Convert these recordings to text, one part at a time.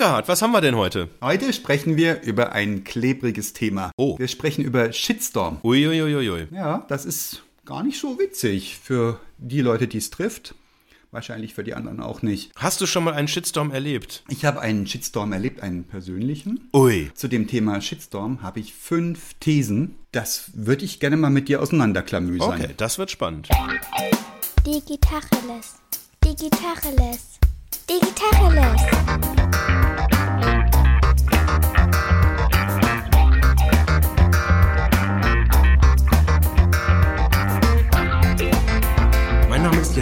Eckhard, was haben wir denn heute? Heute sprechen wir über ein klebriges Thema. Oh. Wir sprechen über Shitstorm. Uiuiuiui. Ja, das ist gar nicht so witzig für die Leute, die es trifft. Wahrscheinlich für die anderen auch nicht. Hast du schon mal einen Shitstorm erlebt? Ich habe einen Shitstorm erlebt, einen persönlichen. Ui. Zu dem Thema Shitstorm habe ich fünf Thesen. Das würde ich gerne mal mit dir auseinanderklamüsern. Okay, das wird spannend. Digitacheles. Digitacheles. Digitacheles.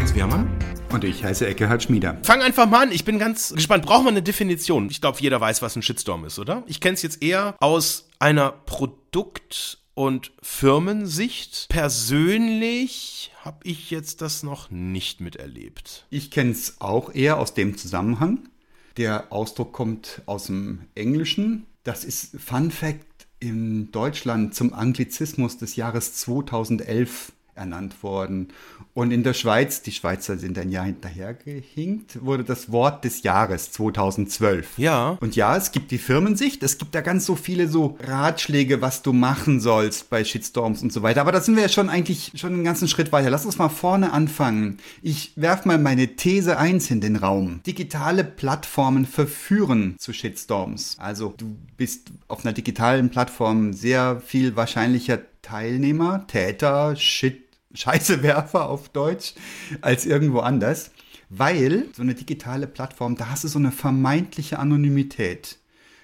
Jens Wehrmann. Und ich heiße Eckehard Schmieder. Fang einfach mal an. Ich bin ganz gespannt. Braucht man eine Definition? Ich glaube, jeder weiß, was ein Shitstorm ist, oder? Ich kenne es jetzt eher aus einer Produkt- und Firmensicht. Persönlich habe ich jetzt das noch nicht miterlebt. Ich kenne es auch eher aus dem Zusammenhang. Der Ausdruck kommt aus dem Englischen. Das ist Fun Fact in Deutschland zum Anglizismus des Jahres 2011 ernannt worden. Und in der Schweiz, die Schweizer sind ein Jahr hinterhergehinkt, wurde das Wort des Jahres 2012. Ja. Und ja, es gibt die Firmensicht, es gibt da ganz so viele so Ratschläge, was du machen sollst bei Shitstorms und so weiter. Aber da sind wir ja schon eigentlich schon einen ganzen Schritt weiter. Lass uns mal vorne anfangen. Ich werf mal meine These 1 in den Raum. Digitale Plattformen verführen zu Shitstorms. Also du bist auf einer digitalen Plattform sehr viel wahrscheinlicher Teilnehmer, Täter, Shit, Scheißewerfer auf Deutsch, als irgendwo anders. Weil so eine digitale Plattform, da hast du so eine vermeintliche Anonymität.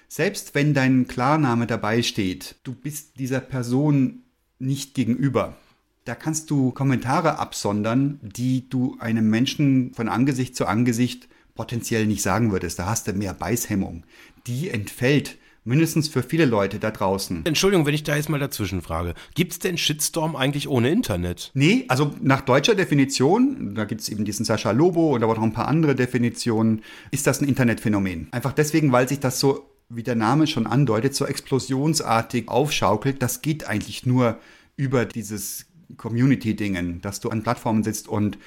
Selbst wenn dein Klarname dabei steht, du bist dieser Person nicht gegenüber. Da kannst du Kommentare absondern, die du einem Menschen von Angesicht zu Angesicht potenziell nicht sagen würdest. Da hast du mehr Beißhemmung. Die entfällt mindestens für viele Leute da draußen. Entschuldigung, wenn ich da jetzt mal dazwischen frage. Gibt es denn Shitstorm eigentlich ohne Internet? Nee, also nach deutscher Definition, da gibt es eben diesen Sascha Lobo und aber noch ein paar andere Definitionen, ist das ein Internetphänomen. Einfach deswegen, weil sich das so, wie der Name schon andeutet, so explosionsartig aufschaukelt. Das geht eigentlich nur über dieses Community-Dingen, dass du an Plattformen sitzt und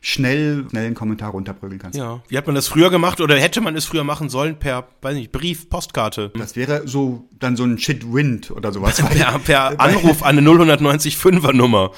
schnell, schnell einen Kommentar runterprügeln kannst. Ja. Wie hat man das früher gemacht oder hätte man es früher machen sollen per, weiß nicht, Brief, Postkarte? Das wäre so dann so ein Shit-Wind oder sowas. Per, per Anruf an eine 095er Nummer.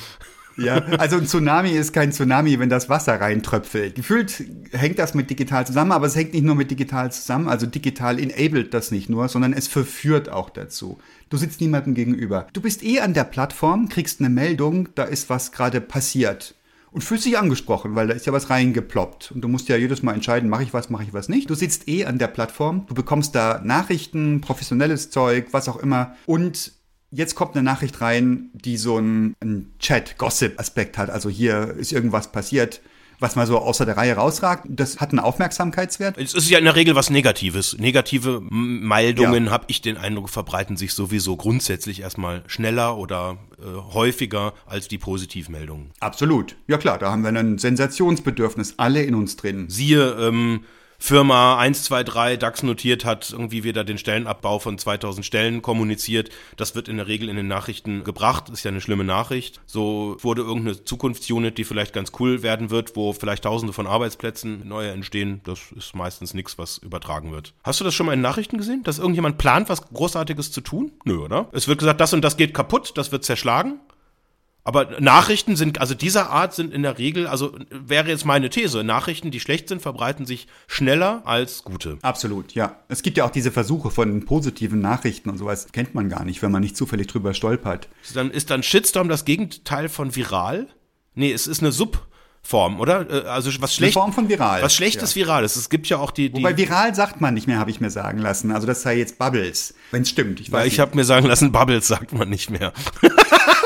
Ja, also ein Tsunami ist kein Tsunami, wenn das Wasser reintröpfelt. Gefühlt hängt das mit digital zusammen, aber es hängt nicht nur mit digital zusammen, also digital enabled das nicht nur, sondern es verführt auch dazu. Du sitzt niemandem gegenüber. Du bist eh an der Plattform, kriegst eine Meldung, da ist was gerade passiert. Und fühlst dich angesprochen, weil da ist ja was reingeploppt. Und du musst ja jedes Mal entscheiden, mache ich was, mache ich was nicht. Du sitzt eh an der Plattform, du bekommst da Nachrichten, professionelles Zeug, was auch immer. Und Jetzt kommt eine Nachricht rein, die so einen, einen Chat-Gossip-Aspekt hat. Also hier ist irgendwas passiert, was mal so außer der Reihe rausragt. Das hat einen Aufmerksamkeitswert. Es ist ja in der Regel was Negatives. Negative Meldungen, Ja. habe ich den Eindruck, verbreiten sich sowieso grundsätzlich erstmal schneller oder äh, häufiger als die Positivmeldungen. Absolut. Ja klar, da haben wir ein Sensationsbedürfnis, alle in uns drin. Siehe, ähm, Firma 123 DAX notiert hat irgendwie wieder den Stellenabbau von 2000 Stellen kommuniziert. Das wird in der Regel in den Nachrichten gebracht. Ist ja eine schlimme Nachricht. So wurde irgendeine Zukunftsunit, die vielleicht ganz cool werden wird, wo vielleicht tausende von Arbeitsplätzen neue entstehen. Das ist meistens nichts, was übertragen wird. Hast du das schon mal in Nachrichten gesehen? Dass irgendjemand plant, was Großartiges zu tun? Nö, oder? Es wird gesagt, das und das geht kaputt, das wird zerschlagen. Aber Nachrichten sind, also dieser Art sind in der Regel, also wäre jetzt meine These, Nachrichten, die schlecht sind, verbreiten sich schneller als gute. Absolut, ja. Es gibt ja auch diese Versuche von positiven Nachrichten und sowas. Kennt man gar nicht, wenn man nicht zufällig drüber stolpert. Dann ist dann Shitstorm das Gegenteil von viral? Nee, es ist eine Subform, oder? Äh, Also was schlecht. Form von viral, Was schlechtes ja. viral ist. Es gibt ja auch die. die Wobei viral sagt man nicht mehr, habe ich mir sagen lassen. Also das sei jetzt Bubbles. Wenn es stimmt. Ich weiß weil ich habe mir sagen lassen, Bubbles sagt man nicht mehr.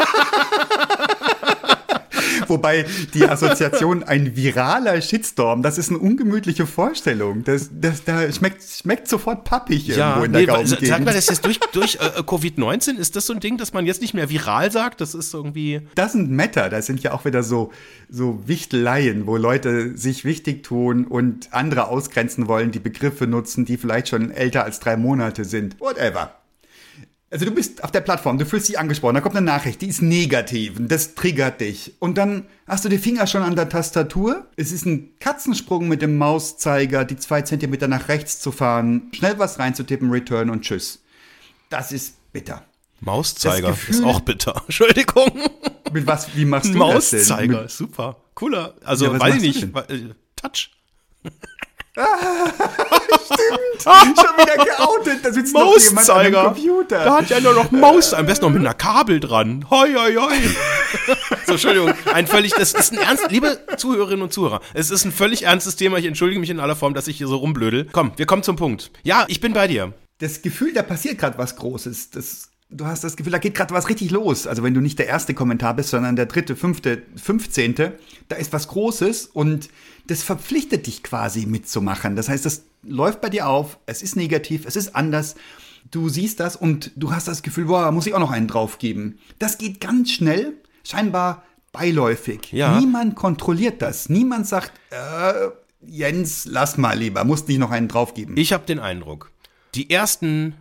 Wobei die Assoziation ein viraler Shitstorm, das ist eine ungemütliche Vorstellung. Das, das, da schmeckt, schmeckt sofort pappig irgendwo in der nee, sag mal, das ist durch, durch äh, Covid-19, ist das so ein Ding, dass man jetzt nicht mehr viral sagt? Das ist irgendwie. Doesn't matter, das sind ja auch wieder so, so Wichteleien, wo Leute sich wichtig tun und andere ausgrenzen wollen, die Begriffe nutzen, die vielleicht schon älter als drei Monate sind. Whatever. Also du bist auf der Plattform, du fühlst dich angesprochen, da kommt eine Nachricht, die ist negativ und das triggert dich. Und dann hast du die Finger schon an der Tastatur. Es ist ein Katzensprung mit dem Mauszeiger, die zwei Zentimeter nach rechts zu fahren, schnell was reinzutippen, Return und Tschüss. Das ist bitter. Mauszeiger Gefühl- ist auch bitter. Entschuldigung. Mit was, wie machst du Mauszeiger, das denn? Mit, super. Cooler. Also, Ja, weiß ich nicht. denn? äh, Touch. schon wieder geoutet, da sitzt noch jemand an dem Computer. Da hat ja nur noch Maus, am besten noch mit einer Kabel dran. Hoi, hoi, hoi. so, Entschuldigung, ein völlig, das ist ein ernst, liebe Zuhörerinnen und Zuhörer, es ist ein völlig ernstes Thema. Ich entschuldige mich in aller Form, dass ich hier so rumblödel. Komm, wir kommen zum Punkt. Ja, ich bin bei dir. das Gefühl, da passiert gerade was Großes. Das, du hast das Gefühl, da geht gerade was richtig los. Also wenn du nicht der erste Kommentar bist, sondern der dritte, fünfte, fünfzehnte, da ist was Großes und das verpflichtet dich quasi mitzumachen. Das heißt, das läuft bei dir auf, es ist negativ, es ist anders. Du siehst das und du hast das Gefühl, boah, muss ich auch noch einen draufgeben. Das geht ganz schnell, scheinbar beiläufig. Ja. Niemand kontrolliert das. Niemand sagt, äh, Jens, lass mal lieber, musst nicht noch einen draufgeben. Ich habe den Eindruck, die ersten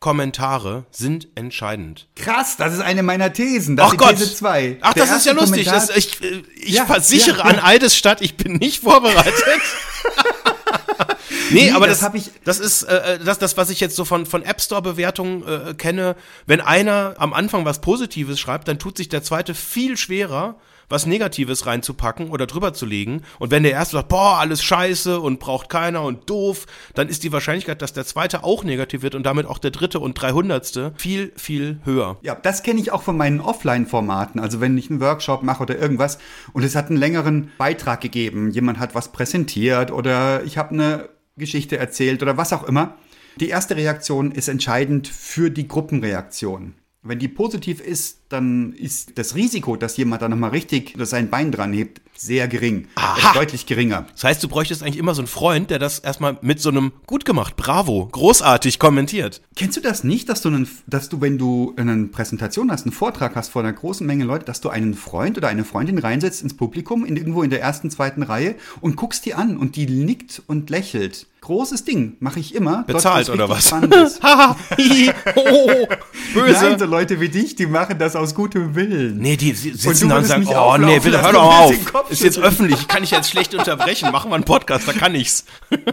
Kommentare sind entscheidend. Krass, das ist eine meiner Thesen. Das Ach Gott. These 2. Ach, Der das ist ja lustig. Das, ich äh, ich Ja, versichere ja, an ja. Eidesstadt, ich bin nicht vorbereitet. nee, Nee, aber das das, ich- das ist äh, das, das, was ich jetzt so von, von App Store-Bewertungen äh, kenne. Wenn einer am Anfang was Positives schreibt, dann tut sich der zweite viel schwerer, was Negatives reinzupacken oder drüber zu legen. Und wenn der erste sagt, boah, alles scheiße und braucht keiner und doof, dann ist die Wahrscheinlichkeit, dass der zweite auch negativ wird und damit auch der dritte und dreihundertste viel, viel höher. Ja, das kenne ich auch von meinen Offline-Formaten. Also wenn ich einen Workshop mache oder irgendwas und es hat einen längeren Beitrag gegeben, jemand hat was präsentiert oder ich habe eine Geschichte erzählt oder was auch immer. Die erste Reaktion ist entscheidend für die Gruppenreaktion. Wenn die positiv ist, dann ist das Risiko, dass jemand da nochmal richtig sein Bein dran hebt, sehr gering. Aha. Deutlich geringer. Das heißt, du bräuchtest eigentlich immer so einen Freund, der das erstmal mit so einem gut gemacht, bravo, großartig kommentiert. Kennst du das nicht, dass du, einen, dass du, wenn du eine Präsentation hast, einen Vortrag hast vor einer großen Menge Leute, dass du einen Freund oder eine Freundin reinsetzt ins Publikum, in, irgendwo in der ersten, zweiten Reihe und guckst die an und die nickt und lächelt. Großes Ding, mache ich immer. Bezahlt oder was? Haha, oh, böse. Nein, so Leute wie dich, die machen das aus gutem Willen. Nee, die si- Und sitzen du da und sagen, oh nee, auflaufen bitte hör doch und mal auf. Ist jetzt öffentlich, kann ich jetzt schlecht unterbrechen. Machen wir einen Podcast, da kann ich's.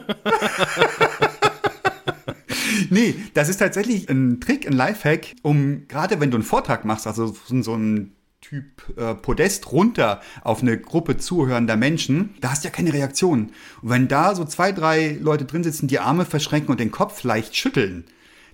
Nee, das ist tatsächlich ein Trick, ein Lifehack, um gerade wenn du einen Vortrag machst, also so so ein Typ äh, Podest runter auf eine Gruppe zuhörender Menschen, da hast du ja keine Reaktion. Und wenn da so zwei, drei Leute drin sitzen, die Arme verschränken und den Kopf leicht schütteln,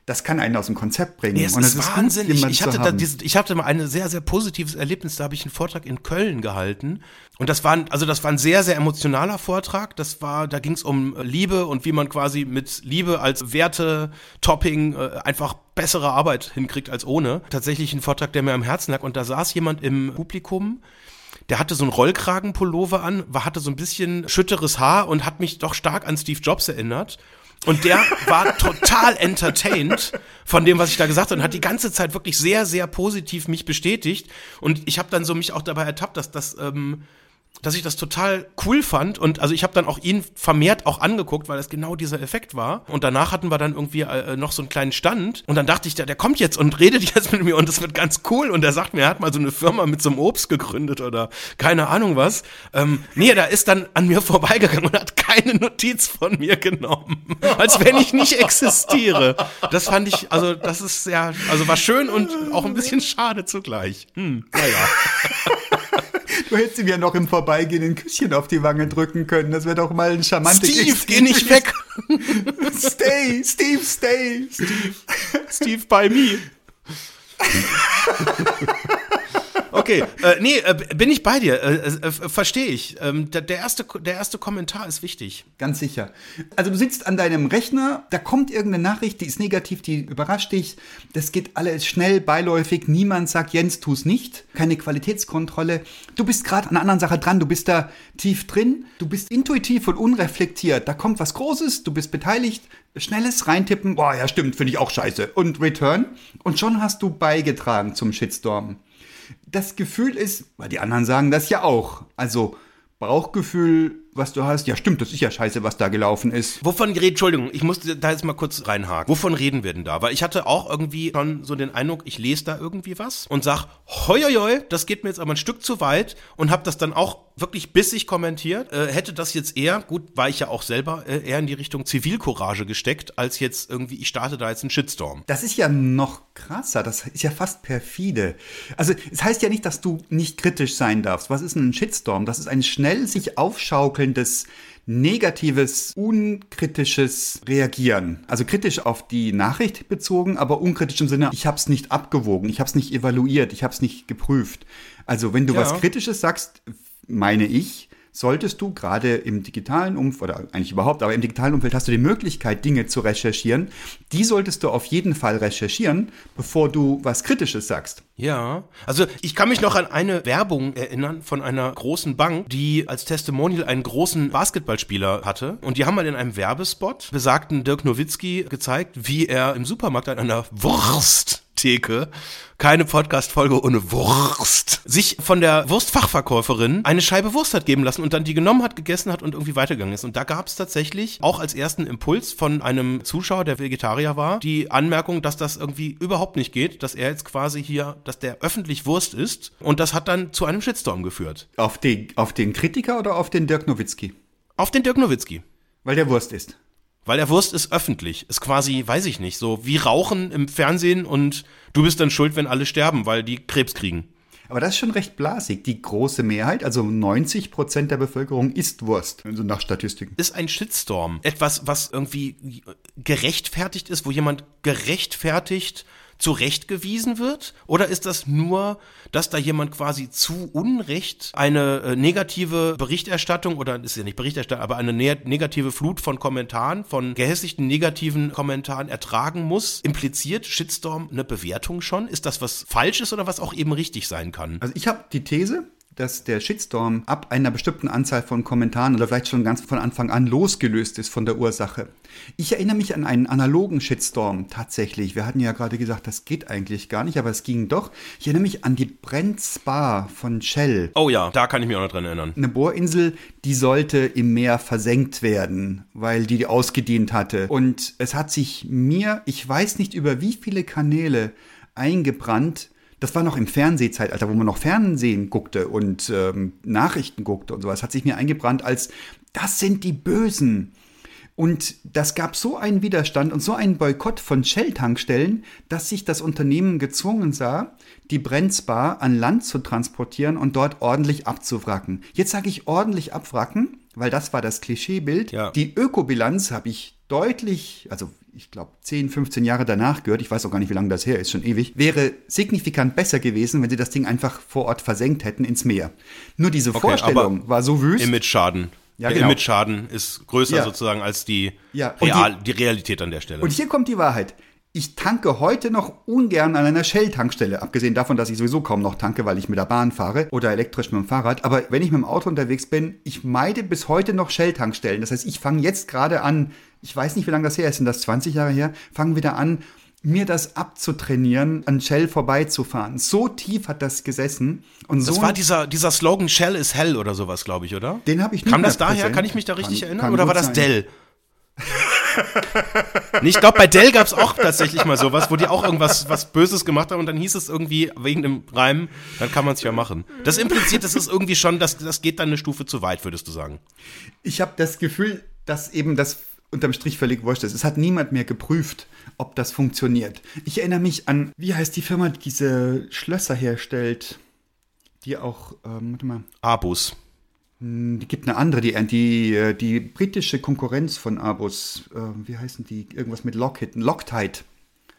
das kann einen aus dem Konzept bringen. Nee, es und ist gut, Wahnsinn. Ich, jemanden ich, hatte da dieses, ich hatte mal ein sehr, sehr positives Erlebnis. Da habe ich einen Vortrag in Köln gehalten. Und das war, ein- also das war ein sehr, sehr emotionaler Vortrag. Das war, da ging es um Liebe und wie man quasi mit Liebe als Werte-Topping äh, einfach bessere Arbeit hinkriegt als ohne. Tatsächlich ein Vortrag, der mir am Herzen lag. Und da saß jemand im Publikum, der hatte so einen Rollkragenpullover an, war, hatte so ein bisschen schütteres Haar und hat mich doch stark an Steve Jobs erinnert. Und der war total entertained von dem, was ich da gesagt habe und hat die ganze Zeit wirklich sehr, sehr positiv mich bestätigt. Und ich habe dann so mich auch dabei ertappt, dass das, ähm, dass ich das total cool fand. Und also ich habe dann auch ihn vermehrt auch angeguckt, weil es genau dieser Effekt war. Und danach hatten wir dann irgendwie äh, noch so einen kleinen Stand. Und dann dachte ich, der, der kommt jetzt und redet jetzt mit mir und das wird ganz cool. Und er sagt mir, er hat mal so eine Firma mit so einem Obst gegründet oder keine Ahnung was. Ähm, nee, da ist dann an mir vorbeigegangen und hat keine Notiz von mir genommen. Als wenn ich nicht existiere. Das fand ich, also das ist ja, also war schön und auch ein bisschen schade zugleich. Hm, naja. Du hättest ihm ja noch im Vorbeigehen ein Küsschen auf die Wange drücken können. Das wäre doch mal ein charmanter Steve, geh nicht weg. Stay, Steve, stay. Steve. Steve by me. Okay, äh, nee, äh, bin ich bei dir, äh, äh, verstehe ich. Ähm, der, der, erste, der erste Kommentar ist wichtig. Ganz sicher. Also du sitzt an deinem Rechner, da kommt irgendeine Nachricht, die ist negativ, die überrascht dich. Das geht alles schnell, beiläufig. Niemand sagt, Jens, tu's nicht. Keine Qualitätskontrolle. Du bist gerade an einer anderen Sache dran. Du bist da tief drin. Du bist intuitiv und unreflektiert. Da kommt was Großes, du bist beteiligt. Schnelles reintippen. Boah, ja stimmt, finde ich auch scheiße. Und Return. Und schon hast du beigetragen zum Shitstorm. Das Gefühl ist, weil die anderen sagen das ja auch. Also Bauchgefühl was du hast. Ja, stimmt, das ist ja scheiße, was da gelaufen ist. Wovon reden, Entschuldigung, ich muss da jetzt mal kurz reinhaken. Wovon reden wir denn da? Weil ich hatte auch irgendwie schon so den Eindruck, ich lese da irgendwie was und sag, hoi, das geht mir jetzt aber ein Stück zu weit und habe das dann auch wirklich bissig kommentiert. Äh, hätte das jetzt eher, gut, war ich ja auch selber äh, eher in die Richtung Zivilcourage gesteckt, als jetzt irgendwie, ich starte da jetzt einen Shitstorm. Das ist ja noch krasser, das ist ja fast perfide. Also es heißt ja nicht, dass du nicht kritisch sein darfst. Was ist ein Shitstorm? Das ist ein schnell sich aufschaukelndes negatives, unkritisches Reagieren. Also kritisch auf die Nachricht bezogen, aber unkritisch im Sinne, ich habe es nicht abgewogen, ich habe es nicht evaluiert, ich habe es nicht geprüft. Also wenn du ja. was Kritisches sagst, meine ich, solltest du gerade im digitalen Umfeld, oder eigentlich überhaupt, aber im digitalen Umfeld hast du die Möglichkeit, Dinge zu recherchieren. Die solltest du auf jeden Fall recherchieren, bevor du was Kritisches sagst. Ja, also ich kann mich noch an eine Werbung erinnern von einer großen Bank, die als Testimonial einen großen Basketballspieler hatte. Und die haben mal in einem Werbespot besagten Dirk Nowitzki gezeigt, wie er im Supermarkt an einer Wurst Theke. Keine Podcast-Folge ohne Wurst. Sich von der Wurstfachverkäuferin eine Scheibe Wurst hat geben lassen und dann die genommen hat, gegessen hat und irgendwie weitergegangen ist. Und da gab es tatsächlich auch als ersten Impuls von einem Zuschauer, der Vegetarier war, die Anmerkung, dass das irgendwie überhaupt nicht geht, dass er jetzt quasi hier, dass der öffentlich Wurst ist. Und das hat dann zu einem Shitstorm geführt. Auf den, auf den Kritiker oder auf den Dirk Nowitzki? Auf den Dirk Nowitzki. Weil der Wurst ist. Weil der Wurst ist öffentlich. Ist quasi, weiß ich nicht, so wie Rauchen im Fernsehen und du bist dann schuld, wenn alle sterben, weil die Krebs kriegen. Aber das ist schon recht blasig. Die große Mehrheit, also 90 Prozent der Bevölkerung, isst Wurst, also nach Statistiken. Ist ein Shitstorm etwas, was irgendwie gerechtfertigt ist, wo jemand gerechtfertigt zurechtgewiesen wird? Oder ist das nur, dass da jemand quasi zu Unrecht eine äh, negative Berichterstattung oder ist ja nicht Berichterstattung, aber eine ne negative Flut von Kommentaren, von gehässigten negativen Kommentaren ertragen muss? Impliziert Shitstorm eine Bewertung schon? Ist das was Falsches oder was auch eben richtig sein kann? Also ich habe die These, dass der Shitstorm ab einer bestimmten Anzahl von Kommentaren oder vielleicht schon ganz von Anfang an losgelöst ist von der Ursache. Ich erinnere mich an einen analogen Shitstorm tatsächlich. Wir hatten ja gerade gesagt, das geht eigentlich gar nicht, aber es ging doch. Ich erinnere mich an die Brent Spa von Shell. Oh ja, da kann ich mich auch noch dran erinnern. Eine Bohrinsel, die sollte im Meer versenkt werden, weil die ausgedient hatte. Und es hat sich mir, ich weiß nicht über wie viele Kanäle, eingebrannt, das war noch im Fernsehzeitalter, wo man noch Fernsehen guckte und ähm, Nachrichten guckte und sowas, hat sich mir eingebrannt als, das sind die Bösen. Und das gab so einen Widerstand und so einen Boykott von Shell-Tankstellen, dass sich das Unternehmen gezwungen sah, die Brenzbar an Land zu transportieren und dort ordentlich abzuwracken. Jetzt sage ich ordentlich abwracken, weil das war das Klischeebild. Ja. Die Ökobilanz habe ich deutlich, also ich glaube, 10, 15 Jahre danach gehört, ich weiß auch gar nicht, wie lange das her ist, schon ewig, wäre signifikant besser gewesen, wenn sie das Ding einfach vor Ort versenkt hätten ins Meer. Nur diese okay, Vorstellung war so wüst. Image-Schaden. Ja, der genau. Image-Schaden ist größer ja. sozusagen als die, ja. Real, die, die Realität an der Stelle. Und hier kommt die Wahrheit. Ich tanke heute noch ungern an einer Shell-Tankstelle, abgesehen davon, dass ich sowieso kaum noch tanke, weil ich mit der Bahn fahre oder elektrisch mit dem Fahrrad. Aber wenn ich mit dem Auto unterwegs bin, ich meide bis heute noch Shell-Tankstellen. Das heißt, ich fange jetzt gerade an, ich weiß nicht, wie lange das her ist, sind das 20 Jahre her, fangen wieder an, mir das abzutrainieren, an Shell vorbeizufahren. So tief hat das gesessen. Und das so war dieser, dieser Slogan Shell is Hell oder sowas, glaube ich, oder? Den habe ich nicht Kam das daher? Kann ich mich da richtig kann, erinnern? Kann oder war das sein. Dell? nee, ich glaube, bei Dell gab es auch tatsächlich mal sowas, wo die auch irgendwas was Böses gemacht haben und dann hieß es irgendwie wegen dem Reim, dann kann man es ja machen. Das impliziert, das ist irgendwie schon, das, das geht dann eine Stufe zu weit, würdest du sagen. Ich habe das Gefühl, dass eben das unterm Strich völlig wurscht ist. Es hat niemand mehr geprüft, ob das funktioniert. Ich erinnere mich an, wie heißt die Firma, die diese Schlösser herstellt, die auch, ähm, warte mal. Abus. Hm, die gibt eine andere, die, die, äh, die britische Konkurrenz von Abus, äh, wie heißen die? Irgendwas mit Lockheed, Loctite.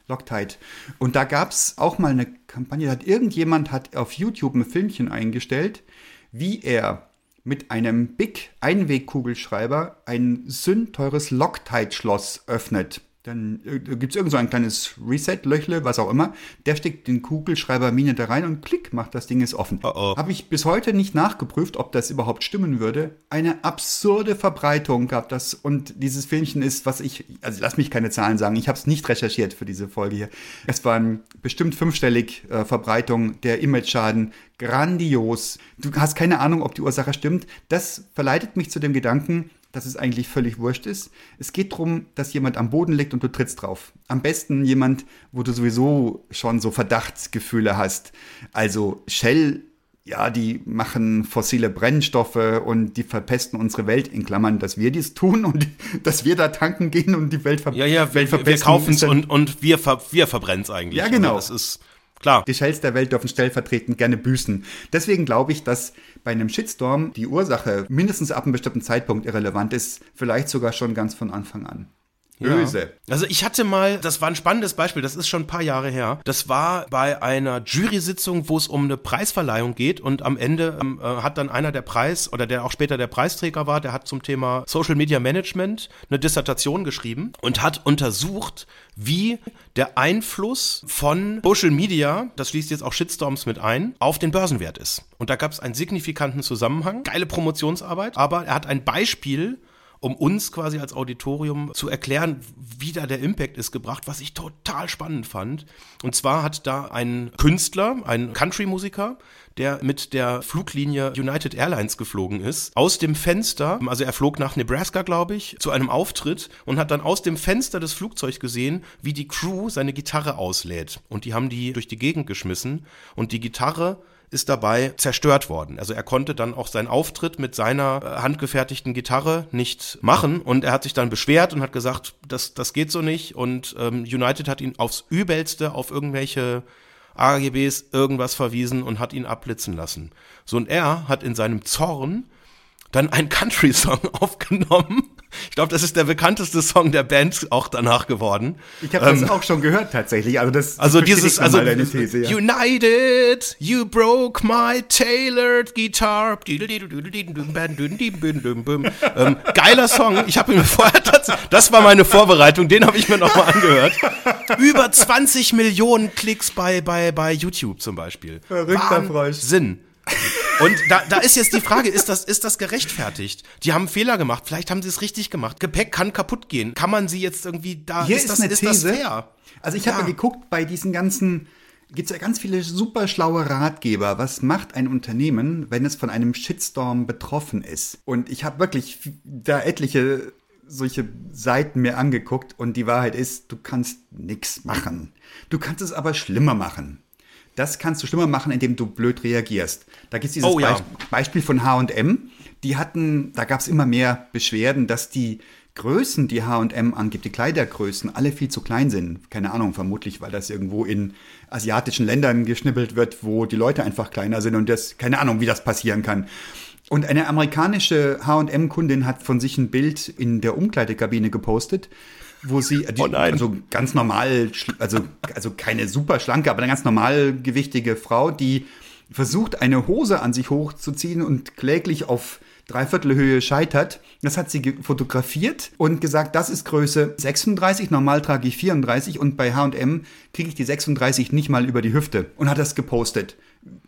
Loctite. Und da gab es auch mal eine Kampagne, da hat irgendjemand hat auf YouTube ein Filmchen eingestellt, wie er mit einem Big Einwegkugelschreiber ein sündteures Loctite-Schloss öffnet. Dann äh, gibt es irgend so ein kleines Reset-Löchle, was auch immer. Der steckt den Kugelschreiber Mine da rein und klick, macht das Ding ist offen. Oh oh. Habe ich bis heute nicht nachgeprüft, ob das überhaupt stimmen würde. Eine absurde Verbreitung gab das und dieses Filmchen ist, was ich, also lass mich keine Zahlen sagen, ich habe es nicht recherchiert für diese Folge hier. Es waren bestimmt fünfstellig äh, Verbreitung der Image-Schaden, grandios. Du hast keine Ahnung, ob die Ursache stimmt. Das verleitet mich zu dem Gedanken, dass es eigentlich völlig wurscht ist. Es geht darum, dass jemand am Boden liegt und du trittst drauf. Am besten jemand, wo du sowieso schon so Verdachtsgefühle hast. Also Shell, ja, die machen fossile Brennstoffe und die verpesten unsere Welt, in Klammern, dass wir dies tun und dass wir da tanken gehen und die Welt, ver Ja, ja, Welt wir, wir kaufen es und, und wir, ver wir verbrennen es eigentlich. Ja, genau. Also Das ist klar. Die Shells der Welt dürfen stellvertretend gerne büßen. Deswegen glaube ich, dass bei einem Shitstorm die Ursache mindestens ab einem bestimmten Zeitpunkt irrelevant ist, vielleicht sogar schon ganz von Anfang an. Böse. Also ich hatte mal, das war ein spannendes Beispiel, das ist schon ein paar Jahre her. Das war bei einer Jury-Sitzung, wo es um eine Preisverleihung geht und am Ende ähm, äh, hat dann einer der Preis oder der auch später der Preisträger war, der hat zum Thema Social Media Management eine Dissertation geschrieben und hat untersucht, wie der Einfluss von Social Media, das schließt jetzt auch Shitstorms mit ein, auf den Börsenwert ist. Und da gab es einen signifikanten Zusammenhang, geile Promotionsarbeit, aber er hat ein Beispiel um uns quasi als Auditorium zu erklären, wie da der Impact ist, gebracht, was ich total spannend fand. Und zwar hat da ein Künstler, ein Country-Musiker, der mit der Fluglinie United Airlines geflogen ist, aus dem Fenster, also er flog nach Nebraska, glaube ich, zu einem Auftritt und hat dann aus dem Fenster des Flugzeugs gesehen, wie die Crew seine Gitarre auslädt. Und die haben die durch die Gegend geschmissen und die Gitarre ist dabei zerstört worden. Also er konnte dann auch seinen Auftritt mit seiner äh, handgefertigten Gitarre nicht machen und er hat sich dann beschwert und hat gesagt, das, das geht so nicht und ähm, United hat ihn aufs Übelste auf irgendwelche AGBs irgendwas verwiesen und hat ihn abblitzen lassen. So und er hat in seinem Zorn dann einen Country-Song aufgenommen. Ich glaube, das ist der bekannteste Song der Band auch danach geworden. Ich habe das auch schon gehört tatsächlich. Also das Also dieses, also deine These, ja. United, you broke my tailored guitar. ähm, geiler Song. Ich habe ihn mir vorher tatsächlich, das war meine Vorbereitung, den habe ich mir nochmal angehört. Über 20 Millionen Klicks bei, bei, bei YouTube zum Beispiel. Verrückter Frosch. Sinn. Und da, da ist jetzt die Frage, ist das, ist das gerechtfertigt? Die haben Fehler gemacht, vielleicht haben sie es richtig gemacht. Gepäck kann kaputt gehen. Kann man sie jetzt irgendwie da, Hier ist, das, eine ist These. das fair? Also ich habe Ja. geguckt, bei diesen ganzen gibt es ja ganz viele super schlaue Ratgeber. Was macht ein Unternehmen, wenn es von einem Shitstorm betroffen ist? Und ich habe wirklich da etliche solche Seiten mir angeguckt und die Wahrheit ist, du kannst nichts machen. Du kannst es aber schlimmer machen. Das kannst du schlimmer machen, indem du blöd reagierst. Da gibt es dieses Oh ja. Beisp- Beispiel von H&M. Die hatten, da gab es immer mehr Beschwerden, dass die Größen, die H&M angibt, die Kleidergrößen, alle viel zu klein sind. Keine Ahnung, vermutlich, weil das irgendwo in asiatischen Ländern geschnippelt wird, wo die Leute einfach kleiner sind und das, keine Ahnung, wie das passieren kann. Und eine amerikanische H&M-Kundin hat von sich ein Bild in der Umkleidekabine gepostet, wo sie, die, Oh also ganz normal, also, also keine super schlanke, aber eine ganz normal gewichtige Frau, die versucht, eine Hose an sich hochzuziehen und kläglich auf Dreiviertelhöhe scheitert. Das hat sie fotografiert und gesagt, das ist Größe 36, normal trage ich 34 und bei H&M kriege ich die 36 nicht mal über die Hüfte und hat das gepostet.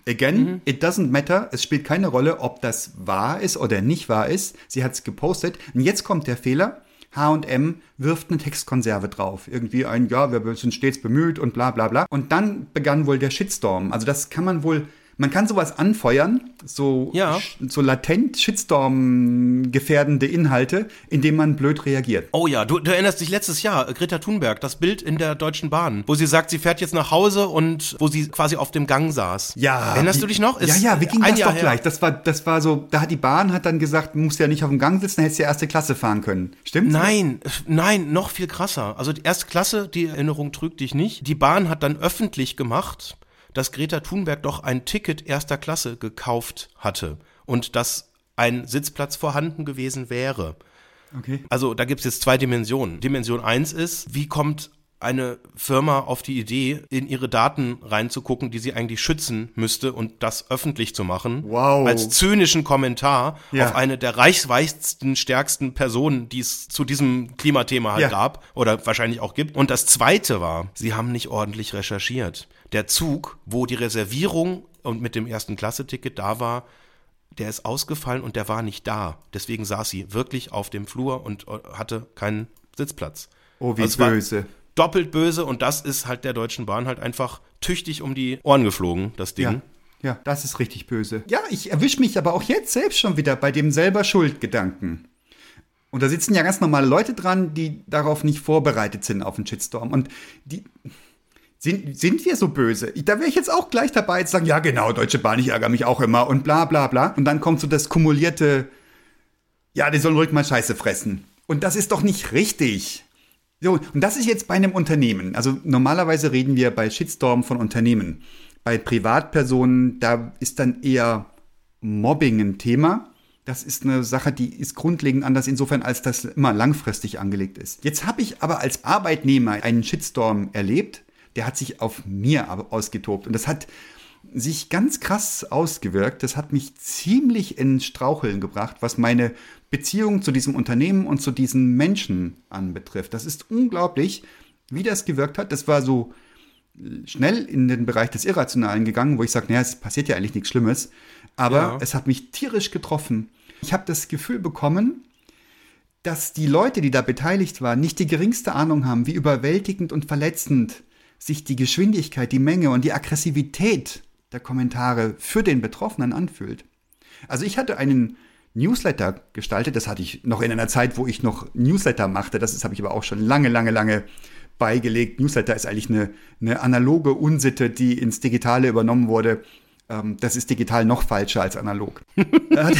Again, it doesn't matter. Es spielt keine Rolle, ob das wahr ist oder nicht wahr ist. Sie hat es gepostet. Und jetzt kommt der Fehler. H&M wirft eine Textkonserve drauf. Irgendwie ein, ja, wir sind stets bemüht und bla bla bla. Und dann begann wohl der Shitstorm. Also das kann man wohl, man kann sowas anfeuern, so, Ja. so latent Shitstorm gefährdende Inhalte, indem man blöd reagiert. Oh ja, du, du erinnerst dich letztes Jahr, äh, Greta Thunberg, das Bild in der Deutschen Bahn, wo sie sagt, sie fährt jetzt nach Hause und wo sie quasi auf dem Gang saß. Ja. Erinnerst wie- du dich noch? ja, Ist ja, wie ging ein das Jahr doch her. gleich? Das war, das war so, da hat die Bahn hat dann gesagt, du musst ja nicht auf dem Gang sitzen, hättest ja erste Klasse fahren können. Stimmt? Nein, nein, noch viel krasser. Also die erste Klasse, die Erinnerung trügt dich nicht. Die Bahn hat dann öffentlich gemacht, dass Greta Thunberg doch ein Ticket erster Klasse gekauft hatte und dass ein Sitzplatz vorhanden gewesen wäre. Okay. Also da gibt es jetzt zwei Dimensionen. Dimension eins ist, wie kommt eine Firma auf die Idee, in ihre Daten reinzugucken, die sie eigentlich schützen müsste und das öffentlich zu machen. Wow. Als zynischen Kommentar Ja. auf eine der reichweitsten, stärksten Personen, die es zu diesem Klimathema halt Ja. gab oder wahrscheinlich auch gibt. Und das zweite war, sie haben nicht ordentlich recherchiert. Der Zug, wo die Reservierung und mit dem ersten Klasse-Ticket da war, der ist ausgefallen und der war nicht da. Deswegen saß sie wirklich auf dem Flur und äh, hatte keinen Sitzplatz. Oh, wie Also böse. Doppelt böse und das ist halt der Deutschen Bahn halt einfach tüchtig um die Ohren geflogen, das Ding. Ja. Ja, das ist richtig böse. Ja, ich erwische mich aber auch jetzt selbst schon wieder bei dem selber Schuldgedanken. Und da sitzen ja ganz normale Leute dran, die darauf nicht vorbereitet sind auf einen Shitstorm. Und die. Sind, sind wir so böse? Da wäre ich jetzt auch gleich dabei zu sagen, ja genau, Deutsche Bahn, ich ärgere mich auch immer und bla bla bla. Und dann kommt so das kumulierte, ja, die sollen ruhig mal Scheiße fressen. Und das ist doch nicht richtig. So, und das ist jetzt bei einem Unternehmen. Also normalerweise reden wir bei Shitstorm von Unternehmen. Bei Privatpersonen, da ist dann eher Mobbing ein Thema. Das ist eine Sache, die ist grundlegend anders insofern, als das immer langfristig angelegt ist. Jetzt habe ich aber als Arbeitnehmer einen Shitstorm erlebt, der hat sich auf mir ausgetobt. Und das hat sich ganz krass ausgewirkt. Das hat mich ziemlich in Straucheln gebracht, was meine Beziehung zu diesem Unternehmen und zu diesen Menschen anbetrifft. Das ist unglaublich, wie das gewirkt hat. Das war so schnell in den Bereich des Irrationalen gegangen, wo ich sage, naja, es passiert ja eigentlich nichts Schlimmes. Aber Ja. es hat mich tierisch getroffen. Ich habe das Gefühl bekommen, dass die Leute, die da beteiligt waren, nicht die geringste Ahnung haben, wie überwältigend und verletzend sich die Geschwindigkeit, die Menge und die Aggressivität der Kommentare für den Betroffenen anfühlt. Also ich hatte einen Newsletter gestaltet, das hatte ich noch in einer Zeit, wo ich noch Newsletter machte, das ist- habe ich aber auch schon lange, lange, lange beigelegt. Newsletter ist eigentlich eine, eine analoge Unsitte, die ins Digitale übernommen wurde. Ähm, das ist digital noch falscher als analog. ja,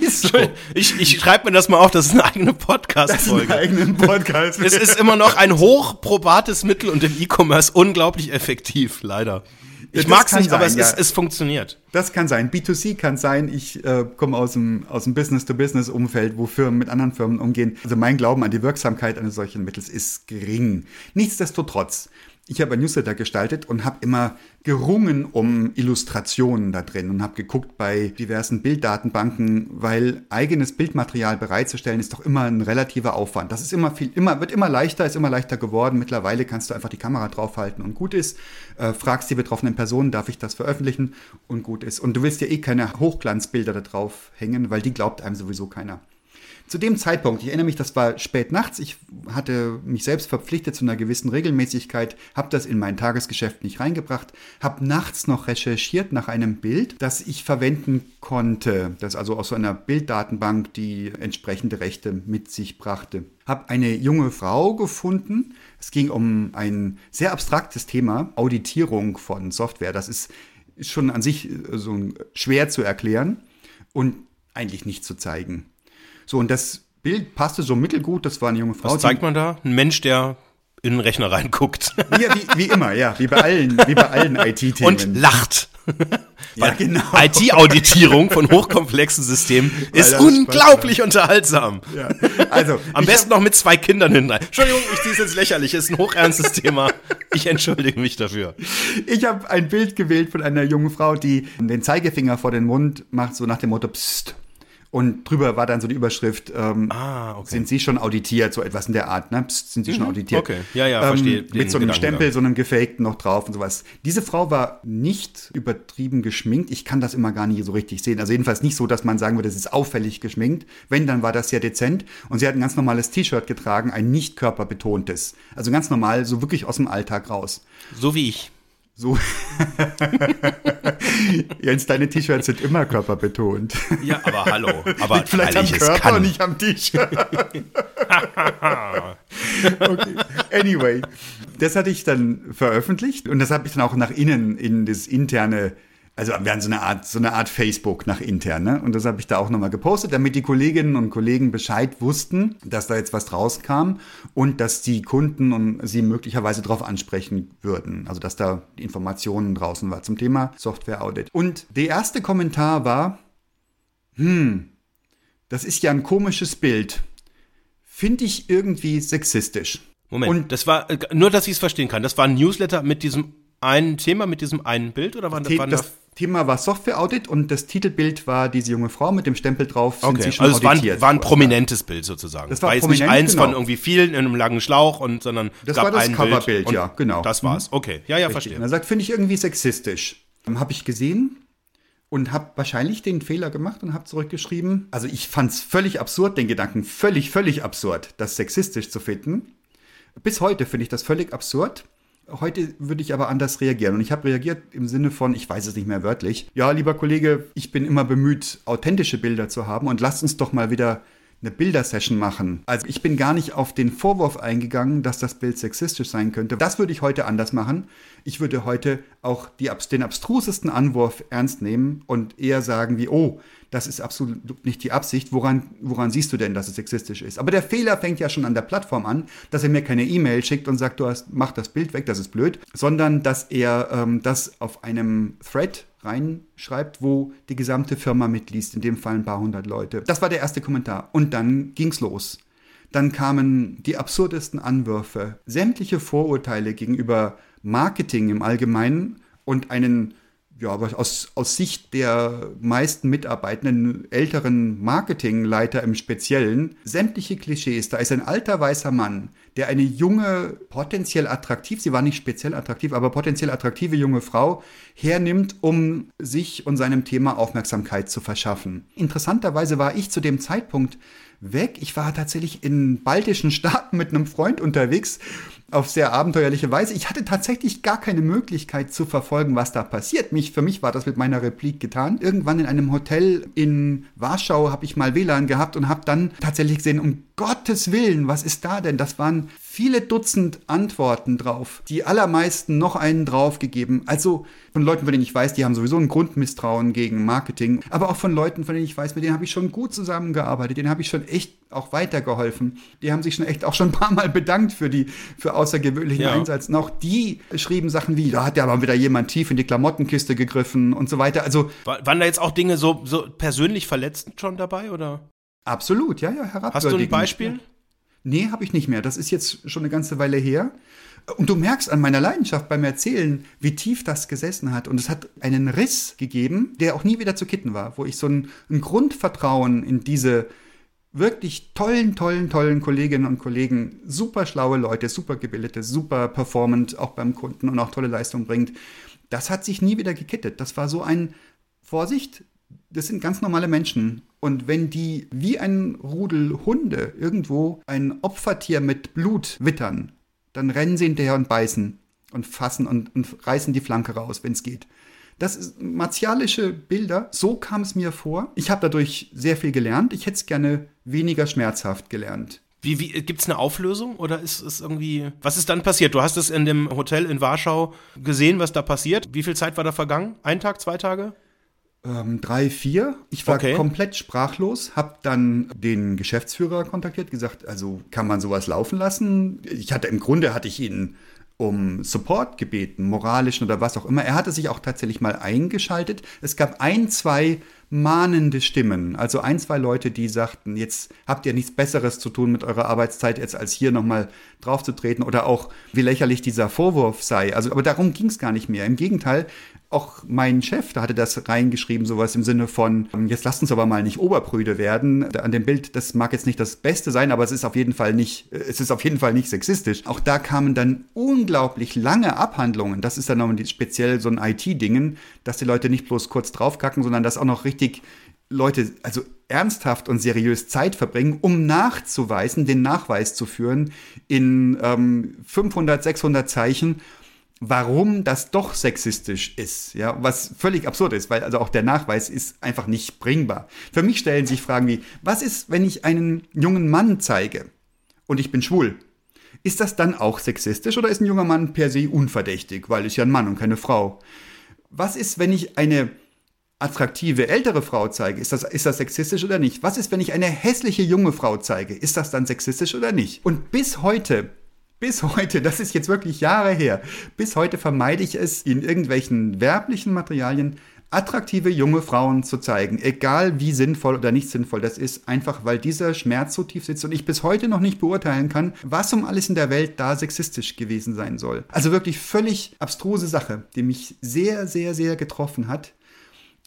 ist so. Ich, ich schreibe mir das mal auf, das ist eine eigene Das Podcast-Folge. Podcast. Es ist immer noch ein hochprobates Mittel und im E-Commerce unglaublich effektiv, leider. Ich mag's kann nicht, aber es, sein, ist, ja. es funktioniert. Das kann sein. B2C kann sein. Ich äh, komme aus dem, aus dem Business-to-Business-Umfeld, wo Firmen mit anderen Firmen umgehen. Also mein Glauben an die Wirksamkeit eines solchen Mittels ist gering. Nichtsdestotrotz, ich habe ein Newsletter gestaltet und habe immer gerungen um Illustrationen da drin und habe geguckt bei diversen Bilddatenbanken, weil eigenes Bildmaterial bereitzustellen ist doch immer ein relativer Aufwand. Das ist immer viel, immer, wird immer leichter, ist immer leichter geworden. Mittlerweile kannst du einfach die Kamera draufhalten und gut ist. Äh, fragst die betroffenen Personen, darf ich das veröffentlichen und gut ist. Und du willst ja eh keine Hochglanzbilder da drauf hängen, weil die glaubt einem sowieso keiner. Zu dem Zeitpunkt, ich erinnere mich, das war spät nachts, ich hatte mich selbst verpflichtet zu einer gewissen Regelmäßigkeit, habe das in mein Tagesgeschäft nicht reingebracht, habe nachts noch recherchiert nach einem Bild, das ich verwenden konnte, das also aus so einer Bilddatenbank die entsprechende Rechte mit sich brachte. Habe eine junge Frau gefunden, es ging um ein sehr abstraktes Thema, Auditierung von Software, das ist schon an sich äh, so schwer zu erklären und eigentlich nicht zu zeigen. So, und das Bild passte so mittelgut, das war eine junge Frau. Was zeigt man da? Ein Mensch, der in den Rechner reinguckt ja, wie, wie immer, ja, wie bei allen, wie bei allen IT-Themen. und lacht. ja, genau. IT-Auditierung von hochkomplexen Systemen ist das unglaublich unterhaltsam. Ja. Also, Am besten noch mit zwei Kindern hinten. Entschuldigung, ich ziehe es ins Lächerliche. Ist ein hochernstes Thema. Ich entschuldige mich dafür. Ich habe ein Bild gewählt von einer jungen Frau, die den Zeigefinger vor den Mund macht, so nach dem Motto Psst. Und drüber war dann so die Überschrift, ähm, Ah, okay. sind Sie schon auditiert, so etwas in der Art, ne? Psst, sind Sie schon auditiert? okay. Ja, ja, verstehe den Mit so einem Gedankengang. Stempel, so einem gefakten noch drauf und sowas. Diese Frau war nicht übertrieben geschminkt. Ich kann das immer gar nicht so richtig sehen. Also jedenfalls nicht so, dass man sagen würde, es ist auffällig geschminkt. Wenn, dann war das sehr dezent. Und sie hat ein ganz normales T-Shirt getragen, ein nicht körperbetontes. Also ganz normal, so wirklich aus dem Alltag raus. So wie ich. So. Jens, deine T-Shirts sind immer körperbetont. Ja, aber hallo. Aber Liegt vielleicht am Körper kann. nicht am T-Shirt. okay. Anyway, das hatte ich dann veröffentlicht und das habe ich dann auch nach innen in das interne, also wir haben so eine Art, so eine Art Facebook nach intern, ne? Und das habe ich da auch nochmal gepostet, damit die Kolleginnen und Kollegen Bescheid wussten, dass da jetzt was rauskam und dass die Kunden und sie möglicherweise darauf ansprechen würden. Also dass da Informationen draußen war zum Thema Software Audit. Und der erste Kommentar war, das ist ja ein komisches Bild. Finde ich irgendwie sexistisch. Moment, Und- das war, nur dass ich es verstehen kann, das war ein Newsletter mit diesem einen Thema, mit diesem einen Bild oder waren, The waren das Thema war Software Audit und das Titelbild war diese junge Frau mit dem Stempel drauf. Sind Okay, Sie schon also es war ein, war ein prominentes Bild sozusagen. Das war jetzt nicht eins von genau. irgendwie vielen in einem langen Schlauch und sondern Das gab war das ein Coverbild, ja, genau. Das war's. Okay, ja, ja, Richtig. verstehe. Und er sagt, finde ich irgendwie sexistisch. Habe ich gesehen und habe wahrscheinlich den Fehler gemacht und habe zurückgeschrieben. Also ich fand es völlig absurd, den Gedanken völlig, völlig absurd, das sexistisch zu finden. Bis heute finde ich das völlig absurd. Heute würde ich aber anders reagieren. Und ich habe reagiert im Sinne von, ich weiß es nicht mehr wörtlich, ja, lieber Kollege, ich bin immer bemüht, authentische Bilder zu haben und lasst uns doch mal wieder eine Bildersession machen. Also ich bin gar nicht auf den Vorwurf eingegangen, dass das Bild sexistisch sein könnte. Das würde ich heute anders machen. Ich würde heute auch die, den abstrusesten Anwurf ernst nehmen und eher sagen wie, oh, das ist absolut nicht die Absicht. Woran, woran siehst du denn, dass es sexistisch ist? Aber der Fehler fängt ja schon an der Plattform an, dass er mir keine E-Mail schickt und sagt, du hast, mach das Bild weg, das ist blöd, sondern dass er ähm, das auf einem Thread reinschreibt, wo die gesamte Firma mitliest, in dem Fall ein paar hundert Leute. Das war der erste Kommentar. Und dann ging's los. Dann kamen die absurdesten Anwürfe, sämtliche Vorurteile gegenüber Marketing im Allgemeinen und einen, ja, aber aus, aus Sicht der meisten Mitarbeitenden, älteren Marketingleiter im Speziellen, sämtliche Klischees. Da ist ein alter weißer Mann, der eine junge, potenziell attraktiv, sie war nicht speziell attraktiv, aber potenziell attraktive junge Frau hernimmt, um sich und seinem Thema Aufmerksamkeit zu verschaffen. Interessanterweise war ich zu dem Zeitpunkt weg. Ich war tatsächlich in baltischen Staaten mit einem Freund unterwegs auf sehr abenteuerliche Weise. Ich hatte tatsächlich gar keine Möglichkeit zu verfolgen, was da passiert. Mich, für mich war das mit meiner Replik getan. Irgendwann in einem Hotel in Warschau habe ich mal WLAN gehabt und habe dann tatsächlich gesehen, um Gottes Willen, was ist da denn? Das waren viele Dutzend Antworten drauf. Die allermeisten noch einen draufgegeben. Also von Leuten, von denen ich weiß, die haben sowieso ein Grundmisstrauen gegen Marketing, aber auch von Leuten, von denen ich weiß, mit denen habe ich schon gut zusammengearbeitet, denen habe ich schon echt auch weitergeholfen. Die haben sich schon echt auch schon ein paar Mal bedankt für die für außergewöhnlichen Ja. Einsatz. Und auch die schrieben Sachen wie, da hat ja aber wieder jemand tief in die Klamottenkiste gegriffen und so weiter. Also War, waren da jetzt auch Dinge so, so persönlich verletzend schon dabei oder? absolut, ja, ja, herabwürdigend. Hast du ein Beispiel? Nee, habe ich nicht mehr. Das ist jetzt schon eine ganze Weile her. Und du merkst an meiner Leidenschaft beim Erzählen, wie tief das gesessen hat. Und es hat einen Riss gegeben, der auch nie wieder zu kitten war, wo ich so ein, ein Grundvertrauen in diese wirklich tollen, tollen, tollen Kolleginnen und Kollegen, super schlaue Leute, super gebildete, super performant, auch beim Kunden und auch tolle Leistung bringt. Das hat sich nie wieder gekittet. Das war so ein Vorsicht, das sind ganz normale Menschen. Und wenn die wie ein Rudel Hunde irgendwo ein Opfertier mit Blut wittern, dann rennen sie hinterher und beißen und fassen und, und reißen die Flanke raus, wenn es geht. Das ist martialische Bilder, so kam es mir vor. Ich habe dadurch sehr viel gelernt. Ich hätte es gerne weniger schmerzhaft gelernt. Wie, wie, gibt's eine Auflösung oder ist es irgendwie, was ist dann passiert? Du hast es in dem Hotel in Warschau gesehen, was da passiert. Wie viel Zeit war da vergangen? Ein Tag, zwei Tage? Ähm, drei, vier. Ich war Okay. komplett sprachlos, habe dann den Geschäftsführer kontaktiert, gesagt, also kann man sowas laufen lassen? Ich hatte im Grunde hatte ich ihn um Support gebeten, moralischen oder was auch immer. Er hatte sich auch tatsächlich mal eingeschaltet. Es gab ein, zwei mahnende Stimmen, also ein, zwei Leute, die sagten, jetzt habt ihr nichts Besseres zu tun mit eurer Arbeitszeit, jetzt als hier nochmal draufzutreten oder auch, wie lächerlich dieser Vorwurf sei. Also, aber darum ging es gar nicht mehr. Im Gegenteil, auch mein Chef, da hatte das reingeschrieben, sowas im Sinne von, ähm, jetzt lasst uns aber mal nicht oberprüde werden. An dem Bild, das mag jetzt nicht das Beste sein, aber es ist auf jeden Fall nicht, äh, es ist auf jeden Fall nicht sexistisch. Auch da kamen dann unglaublich lange Abhandlungen. Das ist dann nochmal speziell so ein IT-Dingen, dass die Leute nicht bloß kurz draufkacken, sondern dass auch noch richtig Leute, also ernsthaft und seriös Zeit verbringen, um nachzuweisen, den Nachweis zu führen in ähm, 500, 600 Zeichen, warum das doch sexistisch ist, ja, was völlig absurd ist, weil also auch der Nachweis ist einfach nicht bringbar. Für mich stellen sich Fragen wie, was ist, wenn ich einen jungen Mann zeige und ich bin schwul? Ist das dann auch sexistisch oder ist ein junger Mann per se unverdächtig, weil ist ja ein Mann und keine Frau? Was ist, wenn ich eine attraktive ältere Frau zeige, ist das, ist das sexistisch oder nicht? Was ist, wenn ich eine hässliche junge Frau zeige? Ist das dann sexistisch oder nicht? Und bis heute, bis heute, das ist jetzt wirklich Jahre her, bis heute vermeide ich es, in irgendwelchen werblichen Materialien attraktive junge Frauen zu zeigen, egal wie sinnvoll oder nicht sinnvoll das ist, einfach weil dieser Schmerz so tief sitzt und ich bis heute noch nicht beurteilen kann, was um alles in der Welt da sexistisch gewesen sein soll. Also wirklich völlig abstruse Sache, die mich sehr, sehr, sehr getroffen hat.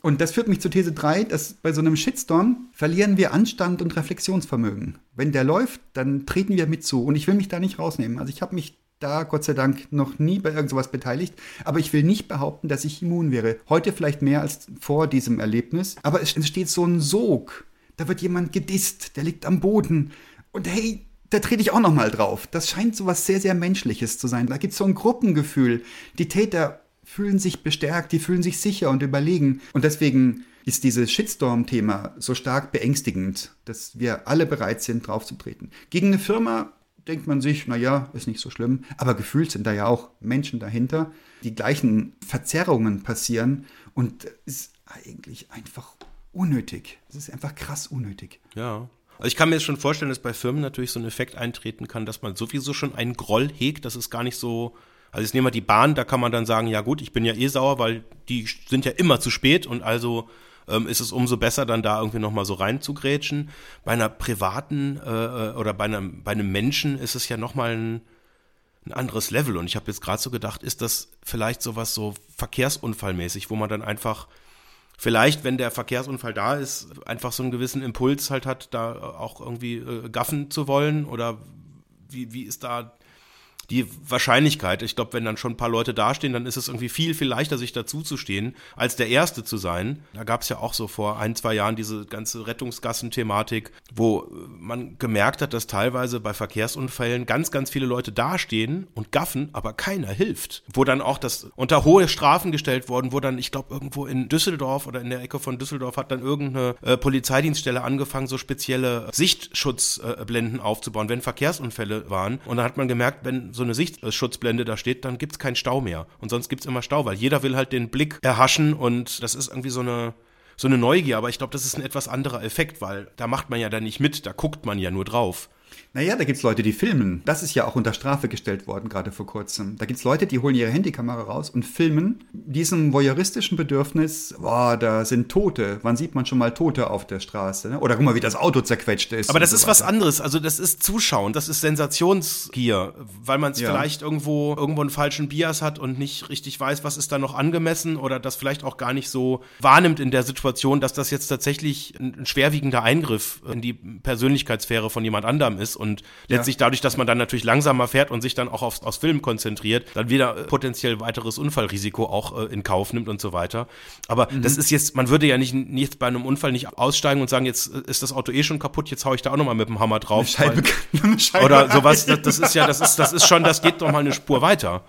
Und das führt mich zu These 3, dass bei so einem Shitstorm verlieren wir Anstand und Reflexionsvermögen. Wenn der läuft, dann treten wir mit zu. Und ich will mich da nicht rausnehmen. Also ich habe mich da Gott sei Dank noch nie bei irgend sowas beteiligt, aber ich will nicht behaupten, dass ich immun wäre. Heute vielleicht mehr als vor diesem Erlebnis, aber es entsteht so ein Sog. Da wird jemand gedisst, der liegt am Boden und hey, da trete ich auch noch mal drauf. Das scheint so was sehr sehr menschliches zu sein. Da gibt es so ein Gruppengefühl. Die Täter fühlen sich bestärkt, die fühlen sich sicher und überlegen und deswegen ist dieses Shitstorm-Thema so stark beängstigend, dass wir alle bereit sind, draufzutreten. Gegen eine Firma denkt man sich, naja, ist nicht so schlimm. Aber gefühlt sind da ja auch Menschen dahinter. Die gleichen Verzerrungen passieren und es ist eigentlich einfach unnötig. Es ist einfach krass unnötig. Ja. Also ich kann mir jetzt schon vorstellen, dass bei Firmen natürlich so ein Effekt eintreten kann, dass man sowieso schon einen Groll hegt. Das ist gar nicht so. Also jetzt nehmen wir die Bahn, da kann man dann sagen, ja gut, ich bin ja eh sauer, weil die sind ja immer zu spät und also ähm, ist es umso besser, dann da irgendwie nochmal so reinzugrätschen. Bei einer privaten äh, äh, oder bei einem, bei einem Menschen ist es ja nochmal ein, ein anderes Level. Und ich habe jetzt gerade so gedacht, ist das vielleicht sowas so verkehrsunfallmäßig, wo man dann einfach vielleicht, wenn der Verkehrsunfall da ist, einfach so einen gewissen Impuls halt hat, da auch irgendwie äh, gaffen zu wollen? Oder wie, wie ist da die Wahrscheinlichkeit, ich glaube, wenn dann schon ein paar Leute dastehen, dann ist es irgendwie viel, viel leichter, sich dazuzustehen, als der Erste zu sein. Da gab es ja auch so vor ein, zwei Jahren diese ganze Rettungsgassen-Thematik, wo man gemerkt hat, dass teilweise bei Verkehrsunfällen ganz, ganz viele Leute dastehen und gaffen, aber keiner hilft. Wo dann auch das unter hohe Strafen gestellt worden, wo dann, ich glaube, irgendwo in Düsseldorf oder in der Ecke von Düsseldorf hat dann irgendeine äh, Polizeidienststelle angefangen, so spezielle Sichtschutzblenden äh, aufzubauen, wenn Verkehrsunfälle waren. Und dann hat man gemerkt, wenn so so eine Sichtschutzblende da steht, dann gibt es keinen Stau mehr. Und sonst gibt es immer Stau, weil jeder will halt den Blick erhaschen und das ist irgendwie so eine, so eine Neugier. Aber ich glaube, das ist ein etwas anderer Effekt, weil da macht man ja dann nicht mit, da guckt man ja nur drauf. Naja, da gibt es Leute, die filmen. Das ist ja auch unter Strafe gestellt worden, gerade vor kurzem. Da gibt es Leute, die holen ihre Handykamera raus und filmen diesem voyeuristischen Bedürfnis, boah, da sind Tote. Wann sieht man schon mal Tote auf der Straße? Ne? Oder guck mal, wie das Auto zerquetscht ist. Aber das so ist was anderes. Also das ist Zuschauen, das ist Sensationsgier, weil man es ja. vielleicht irgendwo, irgendwo einen falschen Bias hat und nicht richtig weiß, was ist da noch angemessen oder das vielleicht auch gar nicht so wahrnimmt in der Situation, dass das jetzt tatsächlich ein schwerwiegender Eingriff in die Persönlichkeitssphäre von jemand anderem ist und letztlich ja. dadurch, dass man dann natürlich langsamer fährt und sich dann auch aufs, aufs Film konzentriert, dann wieder äh, potenziell weiteres Unfallrisiko auch äh, in Kauf nimmt und so weiter. Aber mhm. das ist jetzt, man würde ja nicht, nicht bei einem Unfall nicht aussteigen und sagen, jetzt äh, ist das Auto eh schon kaputt, jetzt hau ich da auch nochmal mit dem Hammer drauf. Scheibe, weil, Scheibe oder sowas, das, das ist ja, das ist, das ist schon, das geht doch mal eine Spur weiter.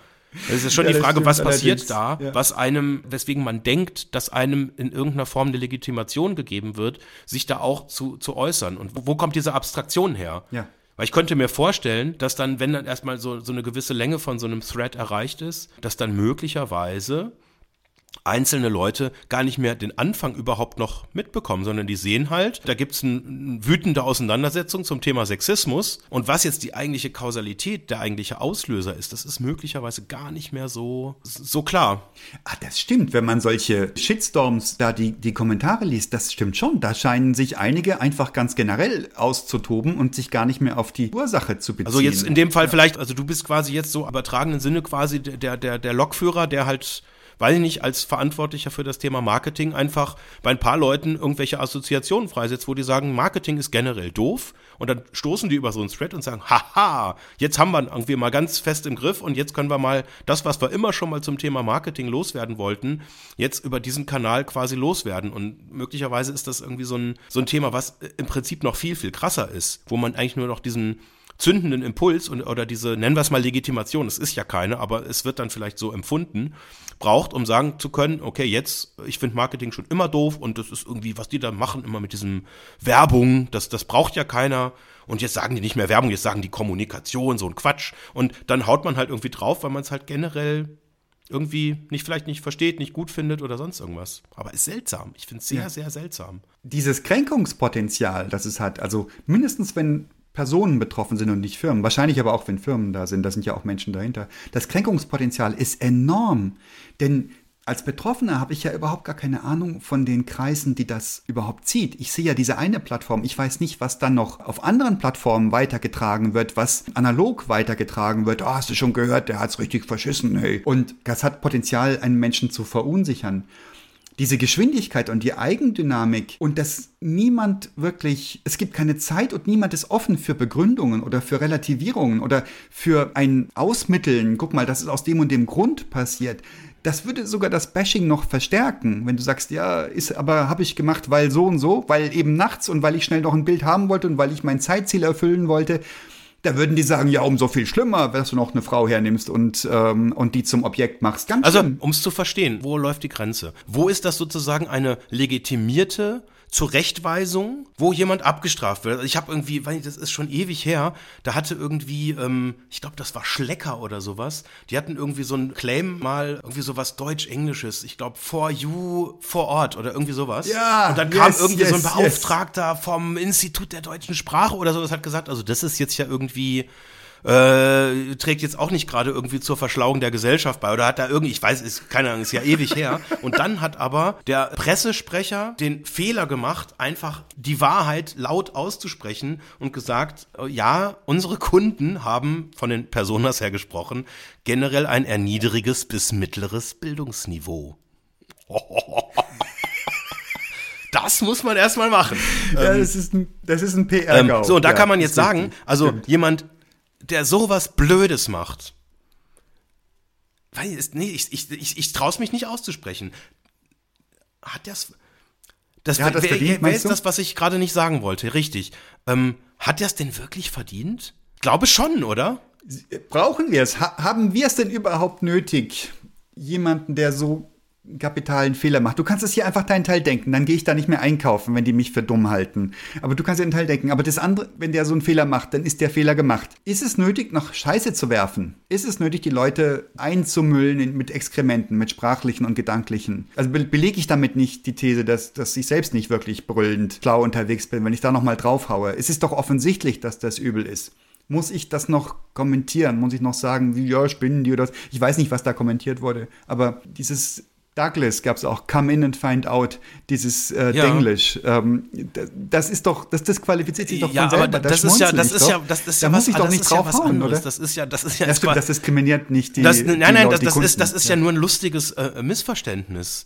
Es ist schon ja, die Frage, was passiert da, ja. was einem, weswegen man denkt, dass einem in irgendeiner Form eine Legitimation gegeben wird, sich da auch zu, zu äußern. Und wo, wo kommt diese Abstraktion her? Ja. Weil ich könnte mir vorstellen, dass dann, wenn dann erstmal so, so eine gewisse Länge von so einem Thread erreicht ist, dass dann möglicherweise einzelne Leute gar nicht mehr den Anfang überhaupt noch mitbekommen, sondern die sehen halt, da gibt es eine wütende Auseinandersetzung zum Thema Sexismus und was jetzt die eigentliche Kausalität, der eigentliche Auslöser ist, das ist möglicherweise gar nicht mehr so, so klar. Ah, das stimmt, wenn man solche Shitstorms da die, die Kommentare liest, das stimmt schon. Da scheinen sich einige einfach ganz generell auszutoben und sich gar nicht mehr auf die Ursache zu beziehen. Also jetzt in dem Fall vielleicht, also du bist quasi jetzt so übertragenen Sinne quasi der, der, der Lokführer, der halt weil ich nicht als Verantwortlicher für das Thema Marketing einfach bei ein paar Leuten irgendwelche Assoziationen freisetzt, wo die sagen, Marketing ist generell doof. Und dann stoßen die über so einen Thread und sagen, haha, jetzt haben wir irgendwie mal ganz fest im Griff und jetzt können wir mal das, was wir immer schon mal zum Thema Marketing loswerden wollten, jetzt über diesen Kanal quasi loswerden. Und möglicherweise ist das irgendwie so ein, so ein Thema, was im Prinzip noch viel, viel krasser ist, wo man eigentlich nur noch diesen zündenden Impuls und, oder diese, nennen wir es mal Legitimation, es ist ja keine, aber es wird dann vielleicht so empfunden, braucht, um sagen zu können, okay, jetzt, ich finde Marketing schon immer doof und das ist irgendwie, was die da machen, immer mit diesem Werbung, das, das braucht ja keiner. Und jetzt sagen die nicht mehr Werbung, jetzt sagen die Kommunikation, so ein Quatsch. Und dann haut man halt irgendwie drauf, weil man es halt generell irgendwie nicht vielleicht nicht versteht, nicht gut findet oder sonst irgendwas. Aber ist seltsam. Ich finde es sehr, ja. sehr seltsam. Dieses Kränkungspotenzial, das es hat, also mindestens wenn Personen betroffen sind und nicht Firmen. Wahrscheinlich aber auch, wenn Firmen da sind, da sind ja auch Menschen dahinter. Das Kränkungspotenzial ist enorm, denn als Betroffener habe ich ja überhaupt gar keine Ahnung von den Kreisen, die das überhaupt zieht. Ich sehe ja diese eine Plattform. Ich weiß nicht, was dann noch auf anderen Plattformen weitergetragen wird, was analog weitergetragen wird. Oh, hast du schon gehört, der hat's richtig verschissen, hey. Und das hat Potenzial, einen Menschen zu verunsichern diese Geschwindigkeit und die Eigendynamik und dass niemand wirklich, es gibt keine Zeit und niemand ist offen für Begründungen oder für Relativierungen oder für ein Ausmitteln. Guck mal, das ist aus dem und dem Grund passiert. Das würde sogar das Bashing noch verstärken, wenn du sagst, ja, ist aber habe ich gemacht, weil so und so, weil eben nachts und weil ich schnell noch ein Bild haben wollte und weil ich mein Zeitziel erfüllen wollte da würden die sagen, ja, umso viel schlimmer, dass du noch eine Frau hernimmst und, ähm, und die zum Objekt machst. Ganz also, um es zu verstehen, wo läuft die Grenze? Wo ist das sozusagen eine legitimierte Zurechtweisung, wo jemand abgestraft wird. Also ich habe irgendwie, weil das ist schon ewig her, da hatte irgendwie, ähm, ich glaube, das war Schlecker oder sowas. Die hatten irgendwie so einen Claim mal, irgendwie sowas Deutsch-Englisches. Ich glaube, for you vor Ort oder irgendwie sowas. Ja. Und dann yes, kam irgendwie yes, so ein Beauftragter yes. vom Institut der deutschen Sprache oder sowas, hat gesagt, also das ist jetzt ja irgendwie äh, trägt jetzt auch nicht gerade irgendwie zur Verschlauung der Gesellschaft bei oder hat da irgendwie, ich weiß, ist keine Ahnung, ist ja ewig her. Und dann hat aber der Pressesprecher den Fehler gemacht, einfach die Wahrheit laut auszusprechen und gesagt, äh, ja, unsere Kunden haben von den Personas her gesprochen, generell ein erniedriges bis mittleres Bildungsniveau. Das muss man erstmal machen. Ja, das ist ein, das ist ein PR-Gau. Ähm, so, und da ja, kann man jetzt sagen, also Stimmt. jemand, der sowas Blödes macht, weil, nee, ich, ich, ich, ich traue es mich nicht auszusprechen. Hat das. Das, ja, das wer, verdient, wer ist das, was ich gerade nicht sagen wollte? Richtig. Ähm, hat der es denn wirklich verdient? Glaube schon, oder? Brauchen wir es? Ha haben wir es denn überhaupt nötig, jemanden, der so kapitalen Fehler macht. Du kannst es hier einfach deinen Teil denken, dann gehe ich da nicht mehr einkaufen, wenn die mich für dumm halten. Aber du kannst dir einen Teil denken. Aber das andere, wenn der so einen Fehler macht, dann ist der Fehler gemacht. Ist es nötig, noch Scheiße zu werfen? Ist es nötig, die Leute einzumüllen mit Exkrementen, mit sprachlichen und gedanklichen? Also be belege ich damit nicht die These, dass, dass ich selbst nicht wirklich brüllend klar unterwegs bin, wenn ich da nochmal draufhaue. Es ist doch offensichtlich, dass das übel ist muss ich das noch kommentieren? Muss ich noch sagen, wie, ja, spinnen die oder was? Ich weiß nicht, was da kommentiert wurde, aber dieses Douglas gab es auch Come in and find out, dieses äh, ja. Denglisch. Ähm, das ist doch, das disqualifiziert sich doch ja, von selber. Aber das, das ist ja, das ist ja, das ist ja da was, muss ich doch nicht draufhauen, ja oder? Das ist ja, das ist ja. Das, stimmt, das diskriminiert nicht die. Das, nein, nein, die das, das ist, das ist ja, nur ein lustiges äh, Missverständnis.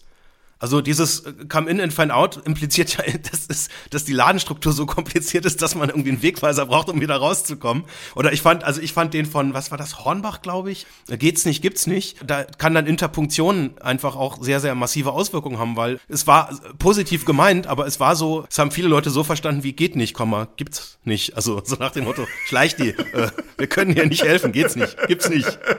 Also dieses äh, Come in and find out impliziert ja, dass, ist, dass die Ladenstruktur so kompliziert ist, dass man irgendwie einen Wegweiser braucht, um wieder rauszukommen. Oder ich fand, also ich fand den von, was war das, Hornbach, glaube ich, äh, geht's nicht, gibt's nicht. Da kann dann Interpunktion einfach auch sehr, sehr massive Auswirkungen haben, weil es war positiv gemeint, aber es war so, es haben viele Leute so verstanden wie geht nicht, Komma, gibt's nicht. Also so nach dem Motto, schleich die, äh, wir können hier nicht helfen, geht's nicht, gibt's nicht.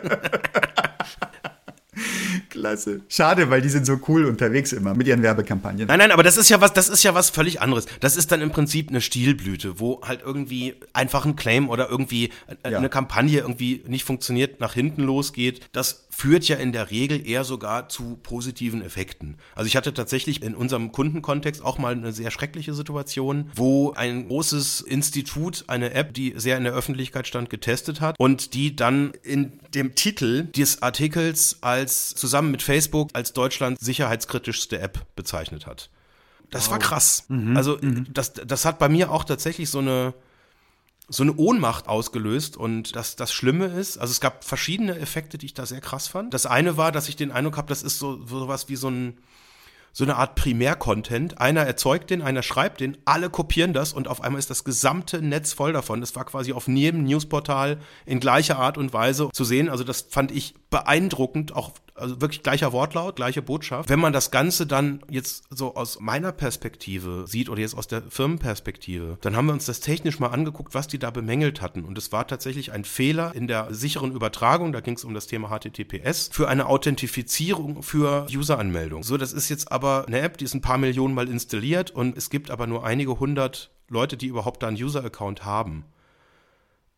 Klasse. Schade, weil die sind so cool unterwegs immer mit ihren Werbekampagnen. Nein, nein, aber das ist ja was, das ist ja was völlig anderes. Das ist dann im Prinzip eine Stilblüte, wo halt irgendwie einfach ein Claim oder irgendwie eine ja. Kampagne irgendwie nicht funktioniert, nach hinten losgeht. Das führt ja in der Regel eher sogar zu positiven Effekten. Also ich hatte tatsächlich in unserem Kundenkontext auch mal eine sehr schreckliche Situation, wo ein großes Institut eine App, die sehr in der Öffentlichkeit stand, getestet hat und die dann in dem Titel des Artikels als zusammen mit Facebook als Deutschland sicherheitskritischste App bezeichnet hat. Das wow. war krass. Mhm. Also mhm. das, das hat bei mir auch tatsächlich so eine so eine Ohnmacht ausgelöst und das, das Schlimme ist, also es gab verschiedene Effekte, die ich da sehr krass fand. Das eine war, dass ich den Eindruck habe, das ist so sowas wie so ein so eine Art Primär-Content. Einer erzeugt den, einer schreibt den, alle kopieren das und auf einmal ist das gesamte Netz voll davon. Das war quasi auf jedem Newsportal in gleicher Art und Weise zu sehen. Also das fand ich beeindruckend, auch also wirklich gleicher Wortlaut, gleiche Botschaft. Wenn man das Ganze dann jetzt so aus meiner Perspektive sieht oder jetzt aus der Firmenperspektive, dann haben wir uns das technisch mal angeguckt, was die da bemängelt hatten. Und es war tatsächlich ein Fehler in der sicheren Übertragung, da ging es um das Thema HTTPS, für eine Authentifizierung für User-Anmeldung. So, das ist jetzt aber eine App, die ist ein paar Millionen Mal installiert und es gibt aber nur einige hundert Leute, die überhaupt da einen User-Account haben.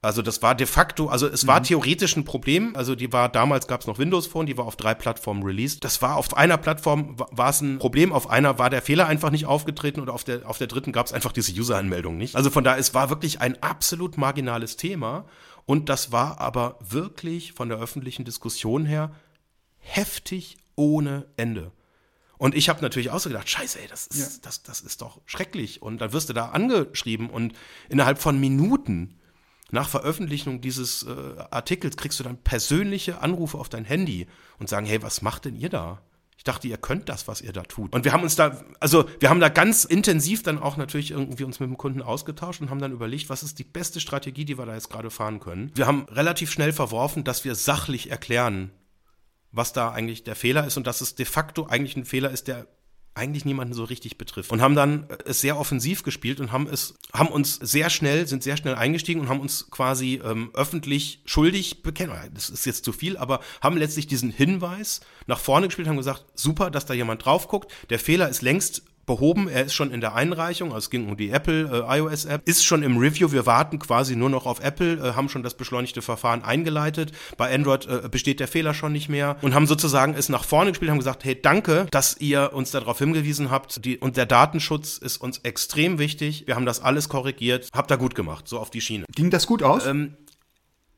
Also das war de facto, also es war mhm. theoretisch ein Problem. Also die war damals gab es noch Windows Phone, die war auf drei Plattformen released. Das war auf einer Plattform war es ein Problem, auf einer war der Fehler einfach nicht aufgetreten und auf der auf der dritten gab es einfach diese User-Anmeldung nicht. Also von da es war wirklich ein absolut marginales Thema und das war aber wirklich von der öffentlichen Diskussion her heftig ohne Ende. Und ich habe natürlich auch so gedacht, scheiße, ey, das ist, ja. das, das ist doch schrecklich. Und dann wirst du da angeschrieben und innerhalb von Minuten nach Veröffentlichung dieses äh, Artikels kriegst du dann persönliche Anrufe auf dein Handy und sagen, hey, was macht denn ihr da? Ich dachte, ihr könnt das, was ihr da tut. Und wir haben uns da, also wir haben da ganz intensiv dann auch natürlich irgendwie uns mit dem Kunden ausgetauscht und haben dann überlegt, was ist die beste Strategie, die wir da jetzt gerade fahren können. Wir haben relativ schnell verworfen, dass wir sachlich erklären, was da eigentlich der Fehler ist und dass es de facto eigentlich ein Fehler ist, der eigentlich niemanden so richtig betrifft. Und haben dann es sehr offensiv gespielt und haben es, haben uns sehr schnell, sind sehr schnell eingestiegen und haben uns quasi ähm, öffentlich schuldig bekennt. Das ist jetzt zu viel, aber haben letztlich diesen Hinweis nach vorne gespielt, haben gesagt, super, dass da jemand drauf guckt. Der Fehler ist längst behoben. Er ist schon in der Einreichung, also es ging um die Apple äh, iOS App, ist schon im Review. Wir warten quasi nur noch auf Apple, äh, haben schon das beschleunigte Verfahren eingeleitet. Bei Android äh, besteht der Fehler schon nicht mehr und haben sozusagen es nach vorne gespielt, haben gesagt, hey, danke, dass ihr uns darauf hingewiesen habt. Die, und der Datenschutz ist uns extrem wichtig. Wir haben das alles korrigiert. Habt da gut gemacht, so auf die Schiene. Ging das gut aus? Ähm,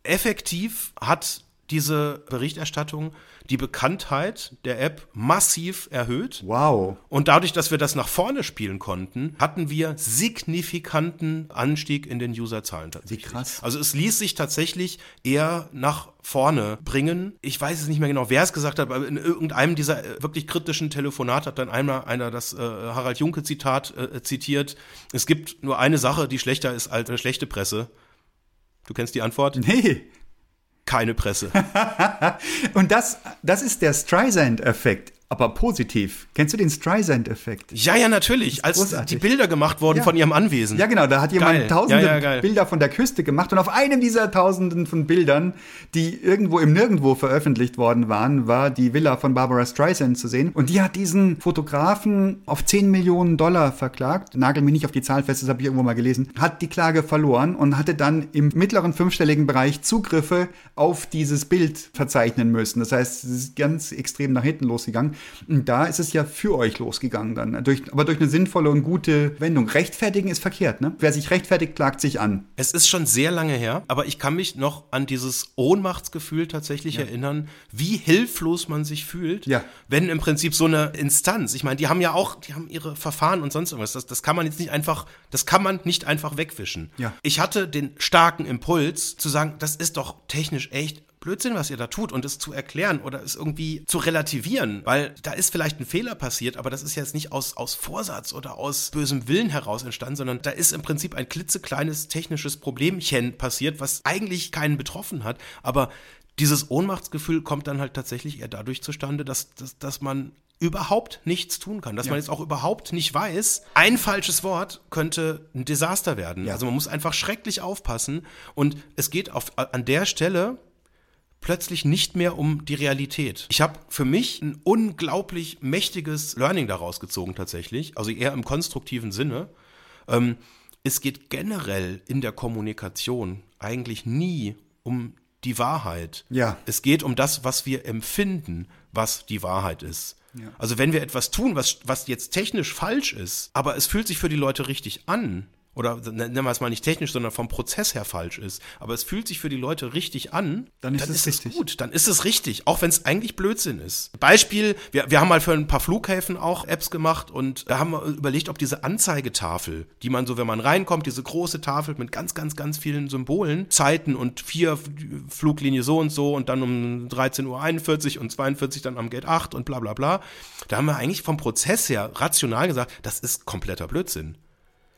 effektiv hat diese Berichterstattung die Bekanntheit der App massiv erhöht. Wow. Und dadurch, dass wir das nach vorne spielen konnten, hatten wir signifikanten Anstieg in den Userzahlen tatsächlich. Wie krass. Also es ließ sich tatsächlich eher nach vorne bringen. Ich weiß es nicht mehr genau, wer es gesagt hat, aber in irgendeinem dieser äh, wirklich kritischen Telefonate hat dann einmal einer das äh, Harald Junke Zitat äh, zitiert. Es gibt nur eine Sache, die schlechter ist als eine schlechte Presse. Du kennst die Antwort? Nee keine Presse. und das, das ist der Streisand-Effekt aber positiv. Kennst du den Streisand-Effekt? Ja, ja, natürlich. Als großartig. die Bilder gemacht wurden ja. von ihrem Anwesen. Ja, genau. Da hat jemand geil. tausende ja, ja, Bilder von der Küste gemacht und auf einem dieser tausenden von Bildern, die irgendwo im Nirgendwo veröffentlicht worden waren, war die Villa von Barbara Streisand zu sehen. Und die hat diesen Fotografen auf 10 Millionen Dollar verklagt. Nagel mir nicht auf die Zahl fest, das habe ich irgendwo mal gelesen. Hat die Klage verloren und hatte dann im mittleren fünfstelligen Bereich Zugriffe auf dieses Bild verzeichnen müssen. Das heißt, es ist ganz extrem nach hinten losgegangen. Und da ist es ja für euch losgegangen dann. Durch, aber durch eine sinnvolle und gute Wendung. Rechtfertigen ist verkehrt, ne? Wer sich rechtfertigt, klagt sich an. Es ist schon sehr lange her, aber ich kann mich noch an dieses Ohnmachtsgefühl tatsächlich ja. erinnern, wie hilflos man sich fühlt, ja. wenn im Prinzip so eine Instanz, ich meine, die haben ja auch, die haben ihre Verfahren und sonst irgendwas. Das, das kann man jetzt nicht einfach, das kann man nicht einfach wegwischen. Ja. Ich hatte den starken Impuls zu sagen, das ist doch technisch echt Blödsinn, was ihr da tut und es zu erklären oder es irgendwie zu relativieren, weil da ist vielleicht ein Fehler passiert, aber das ist jetzt nicht aus, aus Vorsatz oder aus bösem Willen heraus entstanden, sondern da ist im Prinzip ein klitzekleines technisches Problemchen passiert, was eigentlich keinen betroffen hat, aber dieses Ohnmachtsgefühl kommt dann halt tatsächlich eher dadurch zustande, dass, dass, dass man überhaupt nichts tun kann, dass ja. man jetzt auch überhaupt nicht weiß, ein falsches Wort könnte ein Desaster werden. Ja. Also man muss einfach schrecklich aufpassen und es geht auf, an der Stelle plötzlich nicht mehr um die Realität. Ich habe für mich ein unglaublich mächtiges Learning daraus gezogen tatsächlich, also eher im konstruktiven Sinne. Ähm, es geht generell in der Kommunikation eigentlich nie um die Wahrheit. Ja. Es geht um das, was wir empfinden, was die Wahrheit ist. Ja. Also wenn wir etwas tun, was, was jetzt technisch falsch ist, aber es fühlt sich für die Leute richtig an, oder nennen wir es mal nicht technisch, sondern vom Prozess her falsch ist, aber es fühlt sich für die Leute richtig an, dann ist, dann es, ist es, gut, dann ist es richtig, auch wenn es eigentlich Blödsinn ist. Beispiel, wir, wir haben mal für ein paar Flughäfen auch Apps gemacht und da haben wir überlegt, ob diese Anzeigetafel, die man so, wenn man reinkommt, diese große Tafel mit ganz, ganz, ganz vielen Symbolen, Zeiten und vier Fluglinie so und so und dann um 13.41 Uhr und 42 dann am Gate 8 und bla bla bla, da haben wir eigentlich vom Prozess her rational gesagt, das ist kompletter Blödsinn.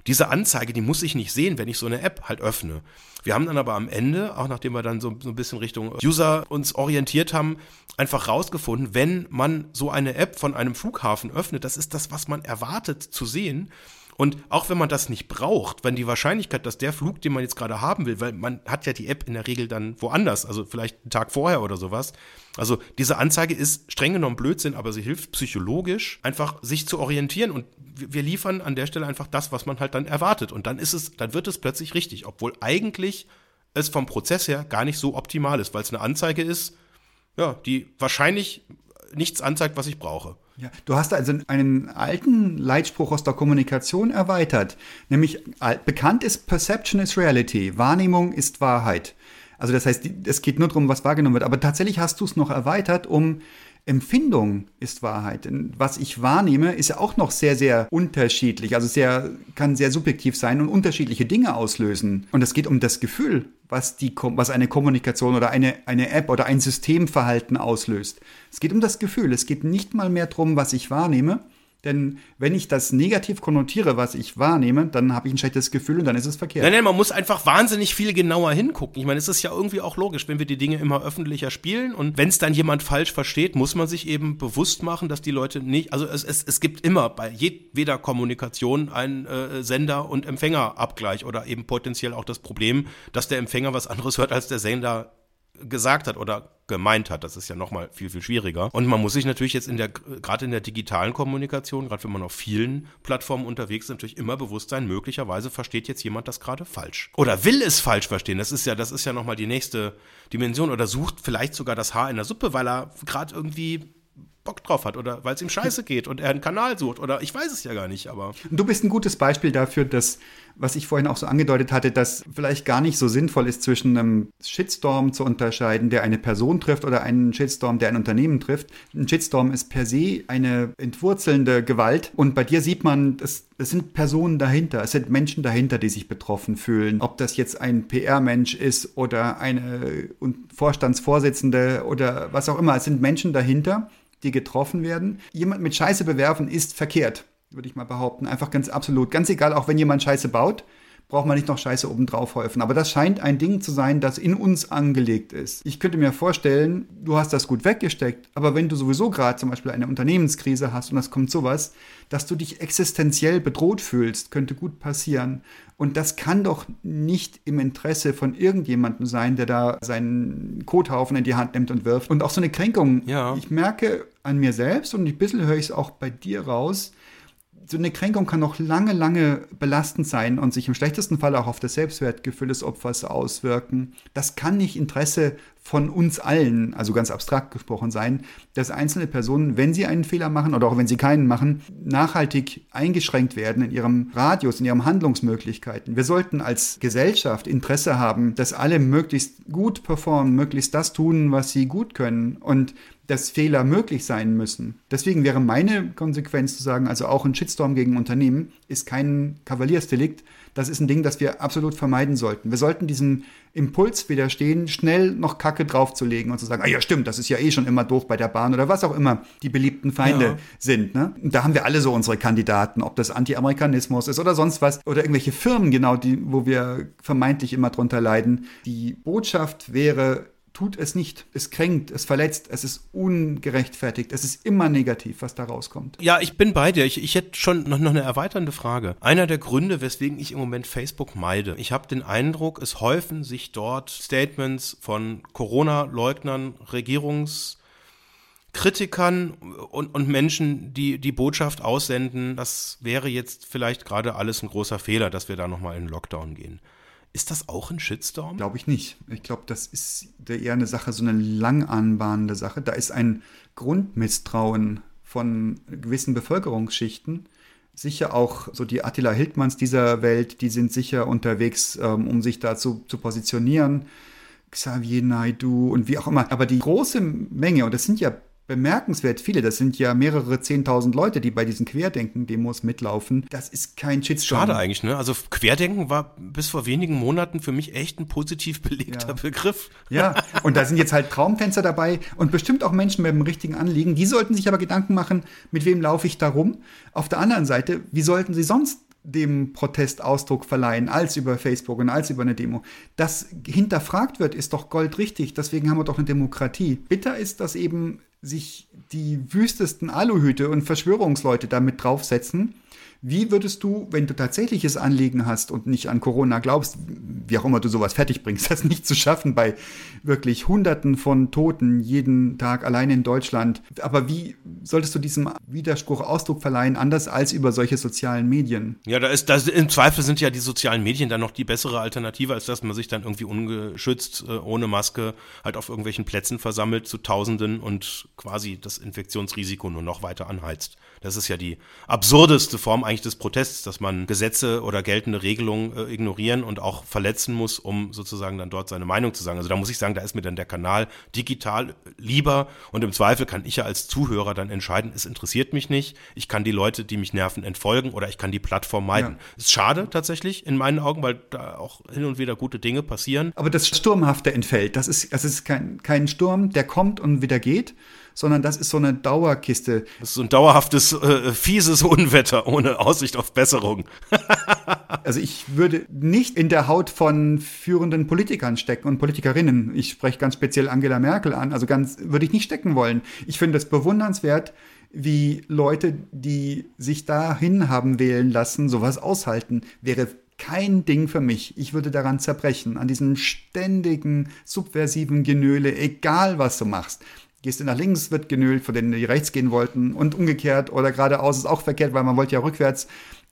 Diese Anzeige, die muss ich nicht sehen, wenn ich so eine App halt öffne. Wir haben dann aber am Ende, auch nachdem wir dann so, so ein bisschen Richtung User uns orientiert haben, einfach rausgefunden, wenn man so eine App von einem Flughafen öffnet, das ist das, was man erwartet zu sehen. Und auch wenn man das nicht braucht, wenn die Wahrscheinlichkeit, dass der Flug, den man jetzt gerade haben will, weil man hat ja die App in der Regel dann woanders, also vielleicht einen Tag vorher oder sowas. Also diese Anzeige ist streng genommen Blödsinn, aber sie hilft psychologisch einfach sich zu orientieren und wir liefern an der Stelle einfach das, was man halt dann erwartet. Und dann ist es, dann wird es plötzlich richtig, obwohl eigentlich es vom Prozess her gar nicht so optimal ist, weil es eine Anzeige ist, ja, die wahrscheinlich nichts anzeigt, was ich brauche. Ja, du hast also einen alten Leitspruch aus der Kommunikation erweitert, nämlich bekannt ist Perception is Reality, Wahrnehmung ist Wahrheit. Also das heißt, es geht nur darum, was wahrgenommen wird. Aber tatsächlich hast du es noch erweitert um Empfindung ist Wahrheit. Denn was ich wahrnehme, ist ja auch noch sehr, sehr unterschiedlich. Also sehr, kann sehr subjektiv sein und unterschiedliche Dinge auslösen. Und es geht um das Gefühl, was, die, was eine Kommunikation oder eine, eine App oder ein Systemverhalten auslöst. Es geht um das Gefühl. Es geht nicht mal mehr darum, was ich wahrnehme, denn wenn ich das negativ konnotiere, was ich wahrnehme, dann habe ich ein schlechtes Gefühl und dann ist es verkehrt. Nein, nein, man muss einfach wahnsinnig viel genauer hingucken. Ich meine, es ist ja irgendwie auch logisch, wenn wir die Dinge immer öffentlicher spielen und wenn es dann jemand falsch versteht, muss man sich eben bewusst machen, dass die Leute nicht, also es, es, es gibt immer bei jedweder Kommunikation einen äh, Sender- und Empfängerabgleich oder eben potenziell auch das Problem, dass der Empfänger was anderes hört, als der Sender gesagt hat oder gemeint hat. Das ist ja nochmal viel, viel schwieriger. Und man muss sich natürlich jetzt in der, gerade in der digitalen Kommunikation, gerade wenn man auf vielen Plattformen unterwegs ist, natürlich immer bewusst sein, möglicherweise versteht jetzt jemand das gerade falsch. Oder will es falsch verstehen. Das ist ja, das ist ja nochmal die nächste Dimension. Oder sucht vielleicht sogar das Haar in der Suppe, weil er gerade irgendwie Bock drauf hat oder weil es ihm scheiße geht und er einen Kanal sucht oder ich weiß es ja gar nicht, aber. Du bist ein gutes Beispiel dafür, dass, was ich vorhin auch so angedeutet hatte, dass vielleicht gar nicht so sinnvoll ist, zwischen einem Shitstorm zu unterscheiden, der eine Person trifft oder einen Shitstorm, der ein Unternehmen trifft. Ein Shitstorm ist per se eine entwurzelnde Gewalt und bei dir sieht man, es, es sind Personen dahinter, es sind Menschen dahinter, die sich betroffen fühlen. Ob das jetzt ein PR-Mensch ist oder eine Vorstandsvorsitzende oder was auch immer, es sind Menschen dahinter die getroffen werden. Jemand mit Scheiße bewerfen ist verkehrt, würde ich mal behaupten. Einfach ganz absolut. Ganz egal, auch wenn jemand Scheiße baut, braucht man nicht noch Scheiße obendrauf häufen. Aber das scheint ein Ding zu sein, das in uns angelegt ist. Ich könnte mir vorstellen, du hast das gut weggesteckt, aber wenn du sowieso gerade zum Beispiel eine Unternehmenskrise hast und das kommt sowas, dass du dich existenziell bedroht fühlst, könnte gut passieren. Und das kann doch nicht im Interesse von irgendjemandem sein, der da seinen Kothaufen in die Hand nimmt und wirft. Und auch so eine Kränkung. Ja. Ich merke an mir selbst und ein bisschen höre ich es auch bei dir raus, so eine Kränkung kann noch lange, lange belastend sein und sich im schlechtesten Fall auch auf das Selbstwertgefühl des Opfers auswirken. Das kann nicht Interesse von uns allen, also ganz abstrakt gesprochen sein, dass einzelne Personen, wenn sie einen Fehler machen oder auch wenn sie keinen machen, nachhaltig eingeschränkt werden in ihrem Radius, in ihren Handlungsmöglichkeiten. Wir sollten als Gesellschaft Interesse haben, dass alle möglichst gut performen, möglichst das tun, was sie gut können und dass Fehler möglich sein müssen. Deswegen wäre meine Konsequenz zu sagen, also auch ein Shitstorm gegen Unternehmen ist kein Kavaliersdelikt. Das ist ein Ding, das wir absolut vermeiden sollten. Wir sollten diesem Impuls widerstehen, schnell noch Kacke draufzulegen und zu sagen, ah ja stimmt, das ist ja eh schon immer doof bei der Bahn oder was auch immer die beliebten Feinde ja. sind. Ne? Und da haben wir alle so unsere Kandidaten, ob das Anti-Amerikanismus ist oder sonst was oder irgendwelche Firmen, genau die, wo wir vermeintlich immer drunter leiden. Die Botschaft wäre, tut es nicht. Es kränkt, es verletzt, es ist ungerechtfertigt, es ist immer negativ, was da rauskommt. Ja, ich bin bei dir. Ich, ich hätte schon noch, noch eine erweiternde Frage. Einer der Gründe, weswegen ich im Moment Facebook meide, ich habe den Eindruck, es häufen sich dort Statements von Corona-Leugnern, Regierungs- Kritikern und, und Menschen, die die Botschaft aussenden, das wäre jetzt vielleicht gerade alles ein großer Fehler, dass wir da nochmal in den Lockdown gehen. Ist das auch ein Shitstorm? Glaube ich nicht. Ich glaube, das ist eher eine Sache, so eine lang anbahnende Sache. Da ist ein Grundmisstrauen von gewissen Bevölkerungsschichten. Sicher auch so die Attila Hildmanns dieser Welt, die sind sicher unterwegs, ähm, um sich dazu zu positionieren. Xavier Naidu und wie auch immer. Aber die große Menge, und das sind ja bemerkenswert viele. Das sind ja mehrere Zehntausend Leute, die bei diesen Querdenken-Demos mitlaufen. Das ist kein Shitstorm. Schade eigentlich, ne? Also Querdenken war bis vor wenigen Monaten für mich echt ein positiv belegter ja. Begriff. Ja, und da sind jetzt halt Traumtänzer dabei und bestimmt auch Menschen mit dem richtigen Anliegen. Die sollten sich aber Gedanken machen, mit wem laufe ich da rum. Auf der anderen Seite, wie sollten sie sonst dem Protest Ausdruck verleihen, als über Facebook und als über eine Demo. Das hinterfragt wird, ist doch goldrichtig. Deswegen haben wir doch eine Demokratie. Bitter ist, dass eben sich die wüstesten Aluhüte und Verschwörungsleute damit draufsetzen wie würdest du, wenn du tatsächliches Anliegen hast und nicht an Corona glaubst, wie auch immer du sowas fertig bringst, das nicht zu schaffen bei wirklich Hunderten von Toten jeden Tag allein in Deutschland. Aber wie solltest du diesem Widerspruch Ausdruck verleihen, anders als über solche sozialen Medien? Ja, da ist, das, im Zweifel sind ja die sozialen Medien dann noch die bessere Alternative, als dass man sich dann irgendwie ungeschützt, äh, ohne Maske, halt auf irgendwelchen Plätzen versammelt zu Tausenden und quasi das Infektionsrisiko nur noch weiter anheizt. Das ist ja die absurdeste Form eigentlich des Protests, dass man Gesetze oder geltende Regelungen äh, ignorieren und auch verletzen muss, um sozusagen dann dort seine Meinung zu sagen. Also da muss ich sagen, da ist mir dann der Kanal digital lieber und im Zweifel kann ich ja als Zuhörer dann entscheiden, es interessiert mich nicht. Ich kann die Leute, die mich nerven, entfolgen oder ich kann die Plattform meiden. Ja. Ist schade tatsächlich in meinen Augen, weil da auch hin und wieder gute Dinge passieren. Aber das Sturmhafte entfällt. Das ist, das ist kein, kein Sturm, der kommt und wieder geht, sondern das ist so eine Dauerkiste. Das ist so ein dauerhaftes, äh, fieses Unwetter ohne Aussicht auf Besserung. also ich würde nicht in der Haut von führenden Politikern stecken und Politikerinnen. Ich spreche ganz speziell Angela Merkel an. Also ganz würde ich nicht stecken wollen. Ich finde es bewundernswert, wie Leute, die sich dahin haben wählen lassen, sowas aushalten. Wäre kein Ding für mich. Ich würde daran zerbrechen, an diesem ständigen, subversiven Genöle, egal was du machst. Gehst du nach links, wird genölt, von denen die rechts gehen wollten und umgekehrt oder geradeaus ist auch verkehrt, weil man wollte ja rückwärts.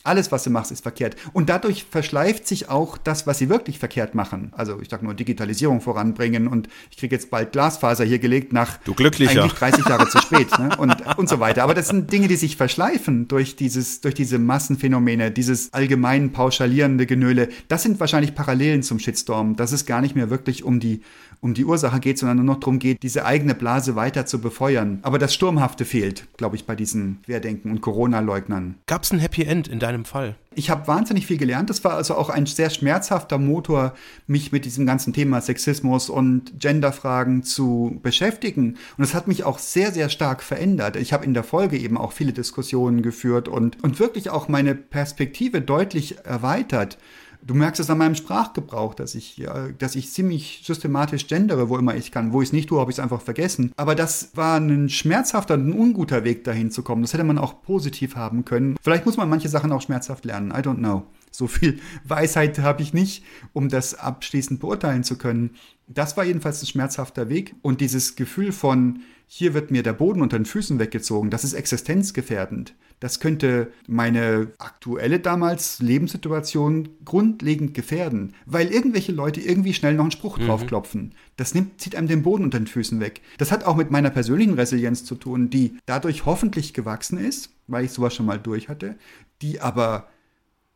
Alles, was du machst, ist verkehrt. Und dadurch verschleift sich auch das, was sie wirklich verkehrt machen. Also ich sag nur Digitalisierung voranbringen und ich kriege jetzt bald Glasfaser hier gelegt nach du glücklicher. eigentlich 30 Jahre zu spät ne? und, und so weiter. Aber das sind Dinge, die sich verschleifen durch dieses, durch diese Massenphänomene, dieses allgemein pauschalierende Genöle. Das sind wahrscheinlich Parallelen zum Shitstorm, dass es gar nicht mehr wirklich um die, um die Ursache geht, sondern nur noch darum geht, diese eigene Blase weiter zu befeuern. Aber das Sturmhafte fehlt, glaube ich, bei diesen Querdenken und Corona-Leugnern. Gab es ein Happy End in deinem Fall? Ich habe wahnsinnig viel gelernt. Das war also auch ein sehr schmerzhafter Motor, mich mit diesem ganzen Thema Sexismus und Genderfragen zu beschäftigen. Und es hat mich auch sehr, sehr stark verändert. Ich habe in der Folge eben auch viele Diskussionen geführt und, und wirklich auch meine Perspektive deutlich erweitert. Du merkst es an meinem Sprachgebrauch, dass ich, ja, dass ich ziemlich systematisch gendere, wo immer ich kann. Wo ich es nicht tue, habe ich es einfach vergessen. Aber das war ein schmerzhafter, ein unguter Weg dahin zu kommen. Das hätte man auch positiv haben können. Vielleicht muss man manche Sachen auch schmerzhaft lernen. I don't know. So viel Weisheit habe ich nicht, um das abschließend beurteilen zu können. Das war jedenfalls ein schmerzhafter Weg. Und dieses Gefühl von, hier wird mir der Boden unter den Füßen weggezogen, das ist existenzgefährdend. Das könnte meine aktuelle damals Lebenssituation grundlegend gefährden, weil irgendwelche Leute irgendwie schnell noch einen Spruch mhm. draufklopfen. Das nimmt, zieht einem den Boden unter den Füßen weg. Das hat auch mit meiner persönlichen Resilienz zu tun, die dadurch hoffentlich gewachsen ist, weil ich sowas schon mal durch hatte, die aber,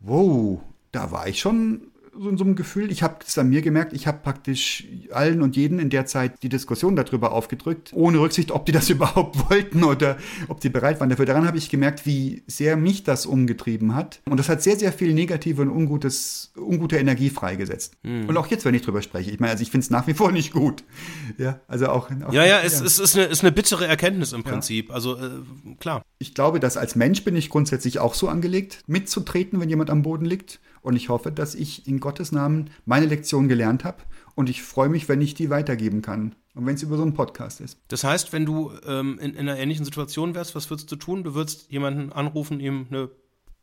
wow, da war ich schon so in so einem Gefühl. Ich habe es an mir gemerkt, ich habe praktisch allen und jeden in der Zeit die Diskussion darüber aufgedrückt, ohne Rücksicht, ob die das überhaupt wollten oder ob die bereit waren dafür. Daran habe ich gemerkt, wie sehr mich das umgetrieben hat. Und das hat sehr, sehr viel negative und ungutes, ungute Energie freigesetzt. Mhm. Und auch jetzt, wenn ich drüber spreche. Ich meine, also ich finde es nach wie vor nicht gut. Ja, also auch. auch ja, ja, es, es ist, eine, ist eine bittere Erkenntnis im Prinzip. Ja. Also äh, klar. Ich glaube, dass als Mensch bin ich grundsätzlich auch so angelegt, mitzutreten, wenn jemand am Boden liegt und ich hoffe, dass ich in Gottes Namen meine Lektion gelernt habe. Und ich freue mich, wenn ich die weitergeben kann. Und wenn es über so einen Podcast ist. Das heißt, wenn du ähm, in, in, einer ähnlichen Situation wärst, was würdest du tun? Du würdest jemanden anrufen, ihm eine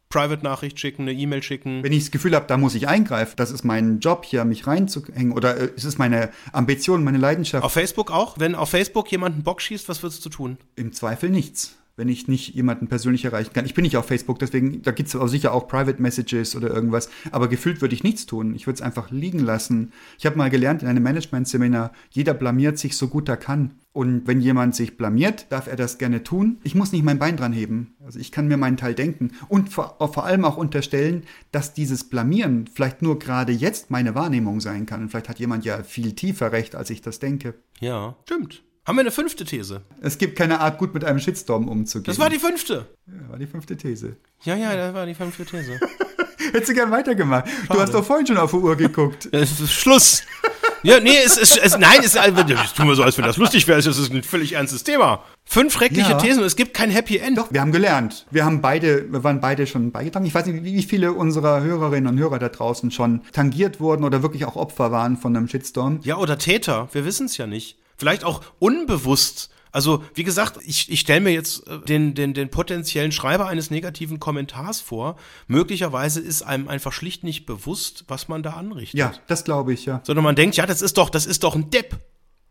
Private-Nachricht schicken, eine E-Mail schicken. Wenn ich das Gefühl habe, da muss ich eingreifen, das ist mein Job hier, mich reinzuhängen oder äh, ist es meine Ambition, meine Leidenschaft. Auf Facebook auch? Wenn auf Facebook jemand einen Bock schießt, was würdest du tun? Im Zweifel nichts wenn ich nicht jemanden persönlich erreichen kann. Ich bin nicht auf Facebook, deswegen, da gibt es auch sicher auch Private Messages oder irgendwas, aber gefühlt würde ich nichts tun. Ich würde es einfach liegen lassen. Ich habe mal gelernt in einem Management-Seminar, jeder blamiert sich so gut er kann. Und wenn jemand sich blamiert, darf er das gerne tun. Ich muss nicht mein Bein dran heben. Also ich kann mir meinen Teil denken und vor, vor allem auch unterstellen, dass dieses Blamieren vielleicht nur gerade jetzt meine Wahrnehmung sein kann. Und vielleicht hat jemand ja viel tiefer recht, als ich das denke. Ja, stimmt. Haben wir eine fünfte These? Es gibt keine Art, gut mit einem Shitstorm umzugehen. Das war die fünfte. Ja, war die fünfte These. Ja, ja, das war die fünfte These. Hättest du gern weitergemacht. Schade. Du hast doch vorhin schon auf die Uhr geguckt. Es ist Schluss. Ja, nee, es ist, es, nein, es, es tun wir so, als wenn das lustig wäre. Es ist ein völlig ernstes Thema. Fünf schreckliche ja. Thesen und es gibt kein Happy End. Doch, wir haben gelernt. Wir haben beide, wir waren beide schon beigetragen. Ich weiß nicht, wie viele unserer Hörerinnen und Hörer da draußen schon tangiert wurden oder wirklich auch Opfer waren von einem Shitstorm. Ja, oder Täter. Wir wissen es ja nicht. Vielleicht auch unbewusst. Also, wie gesagt, ich, ich stelle mir jetzt äh, den, den, den potenziellen Schreiber eines negativen Kommentars vor. Möglicherweise ist einem einfach schlicht nicht bewusst, was man da anrichtet. Ja, das glaube ich, ja. Sondern man denkt, ja, das ist doch, das ist doch ein Depp.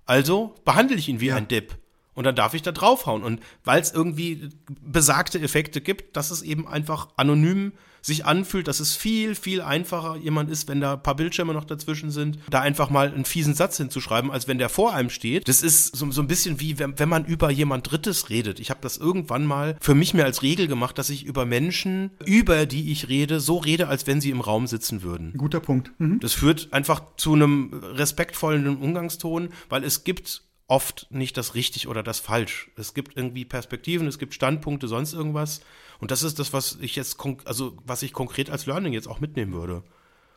Also behandle ich ihn wie ja. ein Depp. Und dann darf ich da draufhauen. Und weil es irgendwie besagte Effekte gibt, dass es eben einfach anonym sich anfühlt, dass es viel, viel einfacher jemand ist, wenn da ein paar Bildschirme noch dazwischen sind, da einfach mal einen fiesen Satz hinzuschreiben, als wenn der vor einem steht. Das ist so, so ein bisschen wie, wenn, wenn man über jemand Drittes redet. Ich habe das irgendwann mal für mich mir als Regel gemacht, dass ich über Menschen, über die ich rede, so rede, als wenn sie im Raum sitzen würden. Guter Punkt. Mhm. Das führt einfach zu einem respektvollen Umgangston, weil es gibt oft nicht das richtig oder das falsch. Es gibt irgendwie Perspektiven, es gibt Standpunkte, sonst irgendwas. Und das ist das, was ich jetzt, also was ich konkret als Learning jetzt auch mitnehmen würde.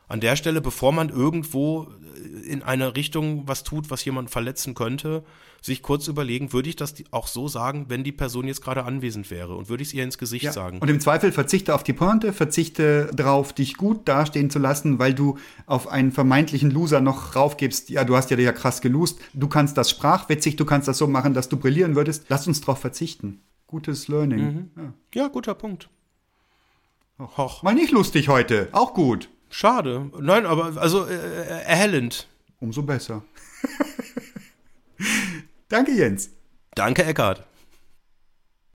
An der Stelle, bevor man irgendwo in eine Richtung was tut, was jemanden verletzen könnte, sich kurz überlegen, würde ich das auch so sagen, wenn die Person jetzt gerade anwesend wäre und würde ich es ihr ins Gesicht ja. sagen. Und im Zweifel verzichte auf die Pointe, verzichte darauf, dich gut dastehen zu lassen, weil du auf einen vermeintlichen Loser noch raufgibst, ja, du hast ja ja krass gelost, du kannst das sprachwitzig, du kannst das so machen, dass du brillieren würdest. Lass uns darauf verzichten. Gutes Learning. Mhm. Ja. ja. guter Punkt. Och. Mal nicht lustig heute, auch gut. Schade. Nein, aber also äh, erhellend. Umso besser. Danke, Jens. Danke, Eckhard.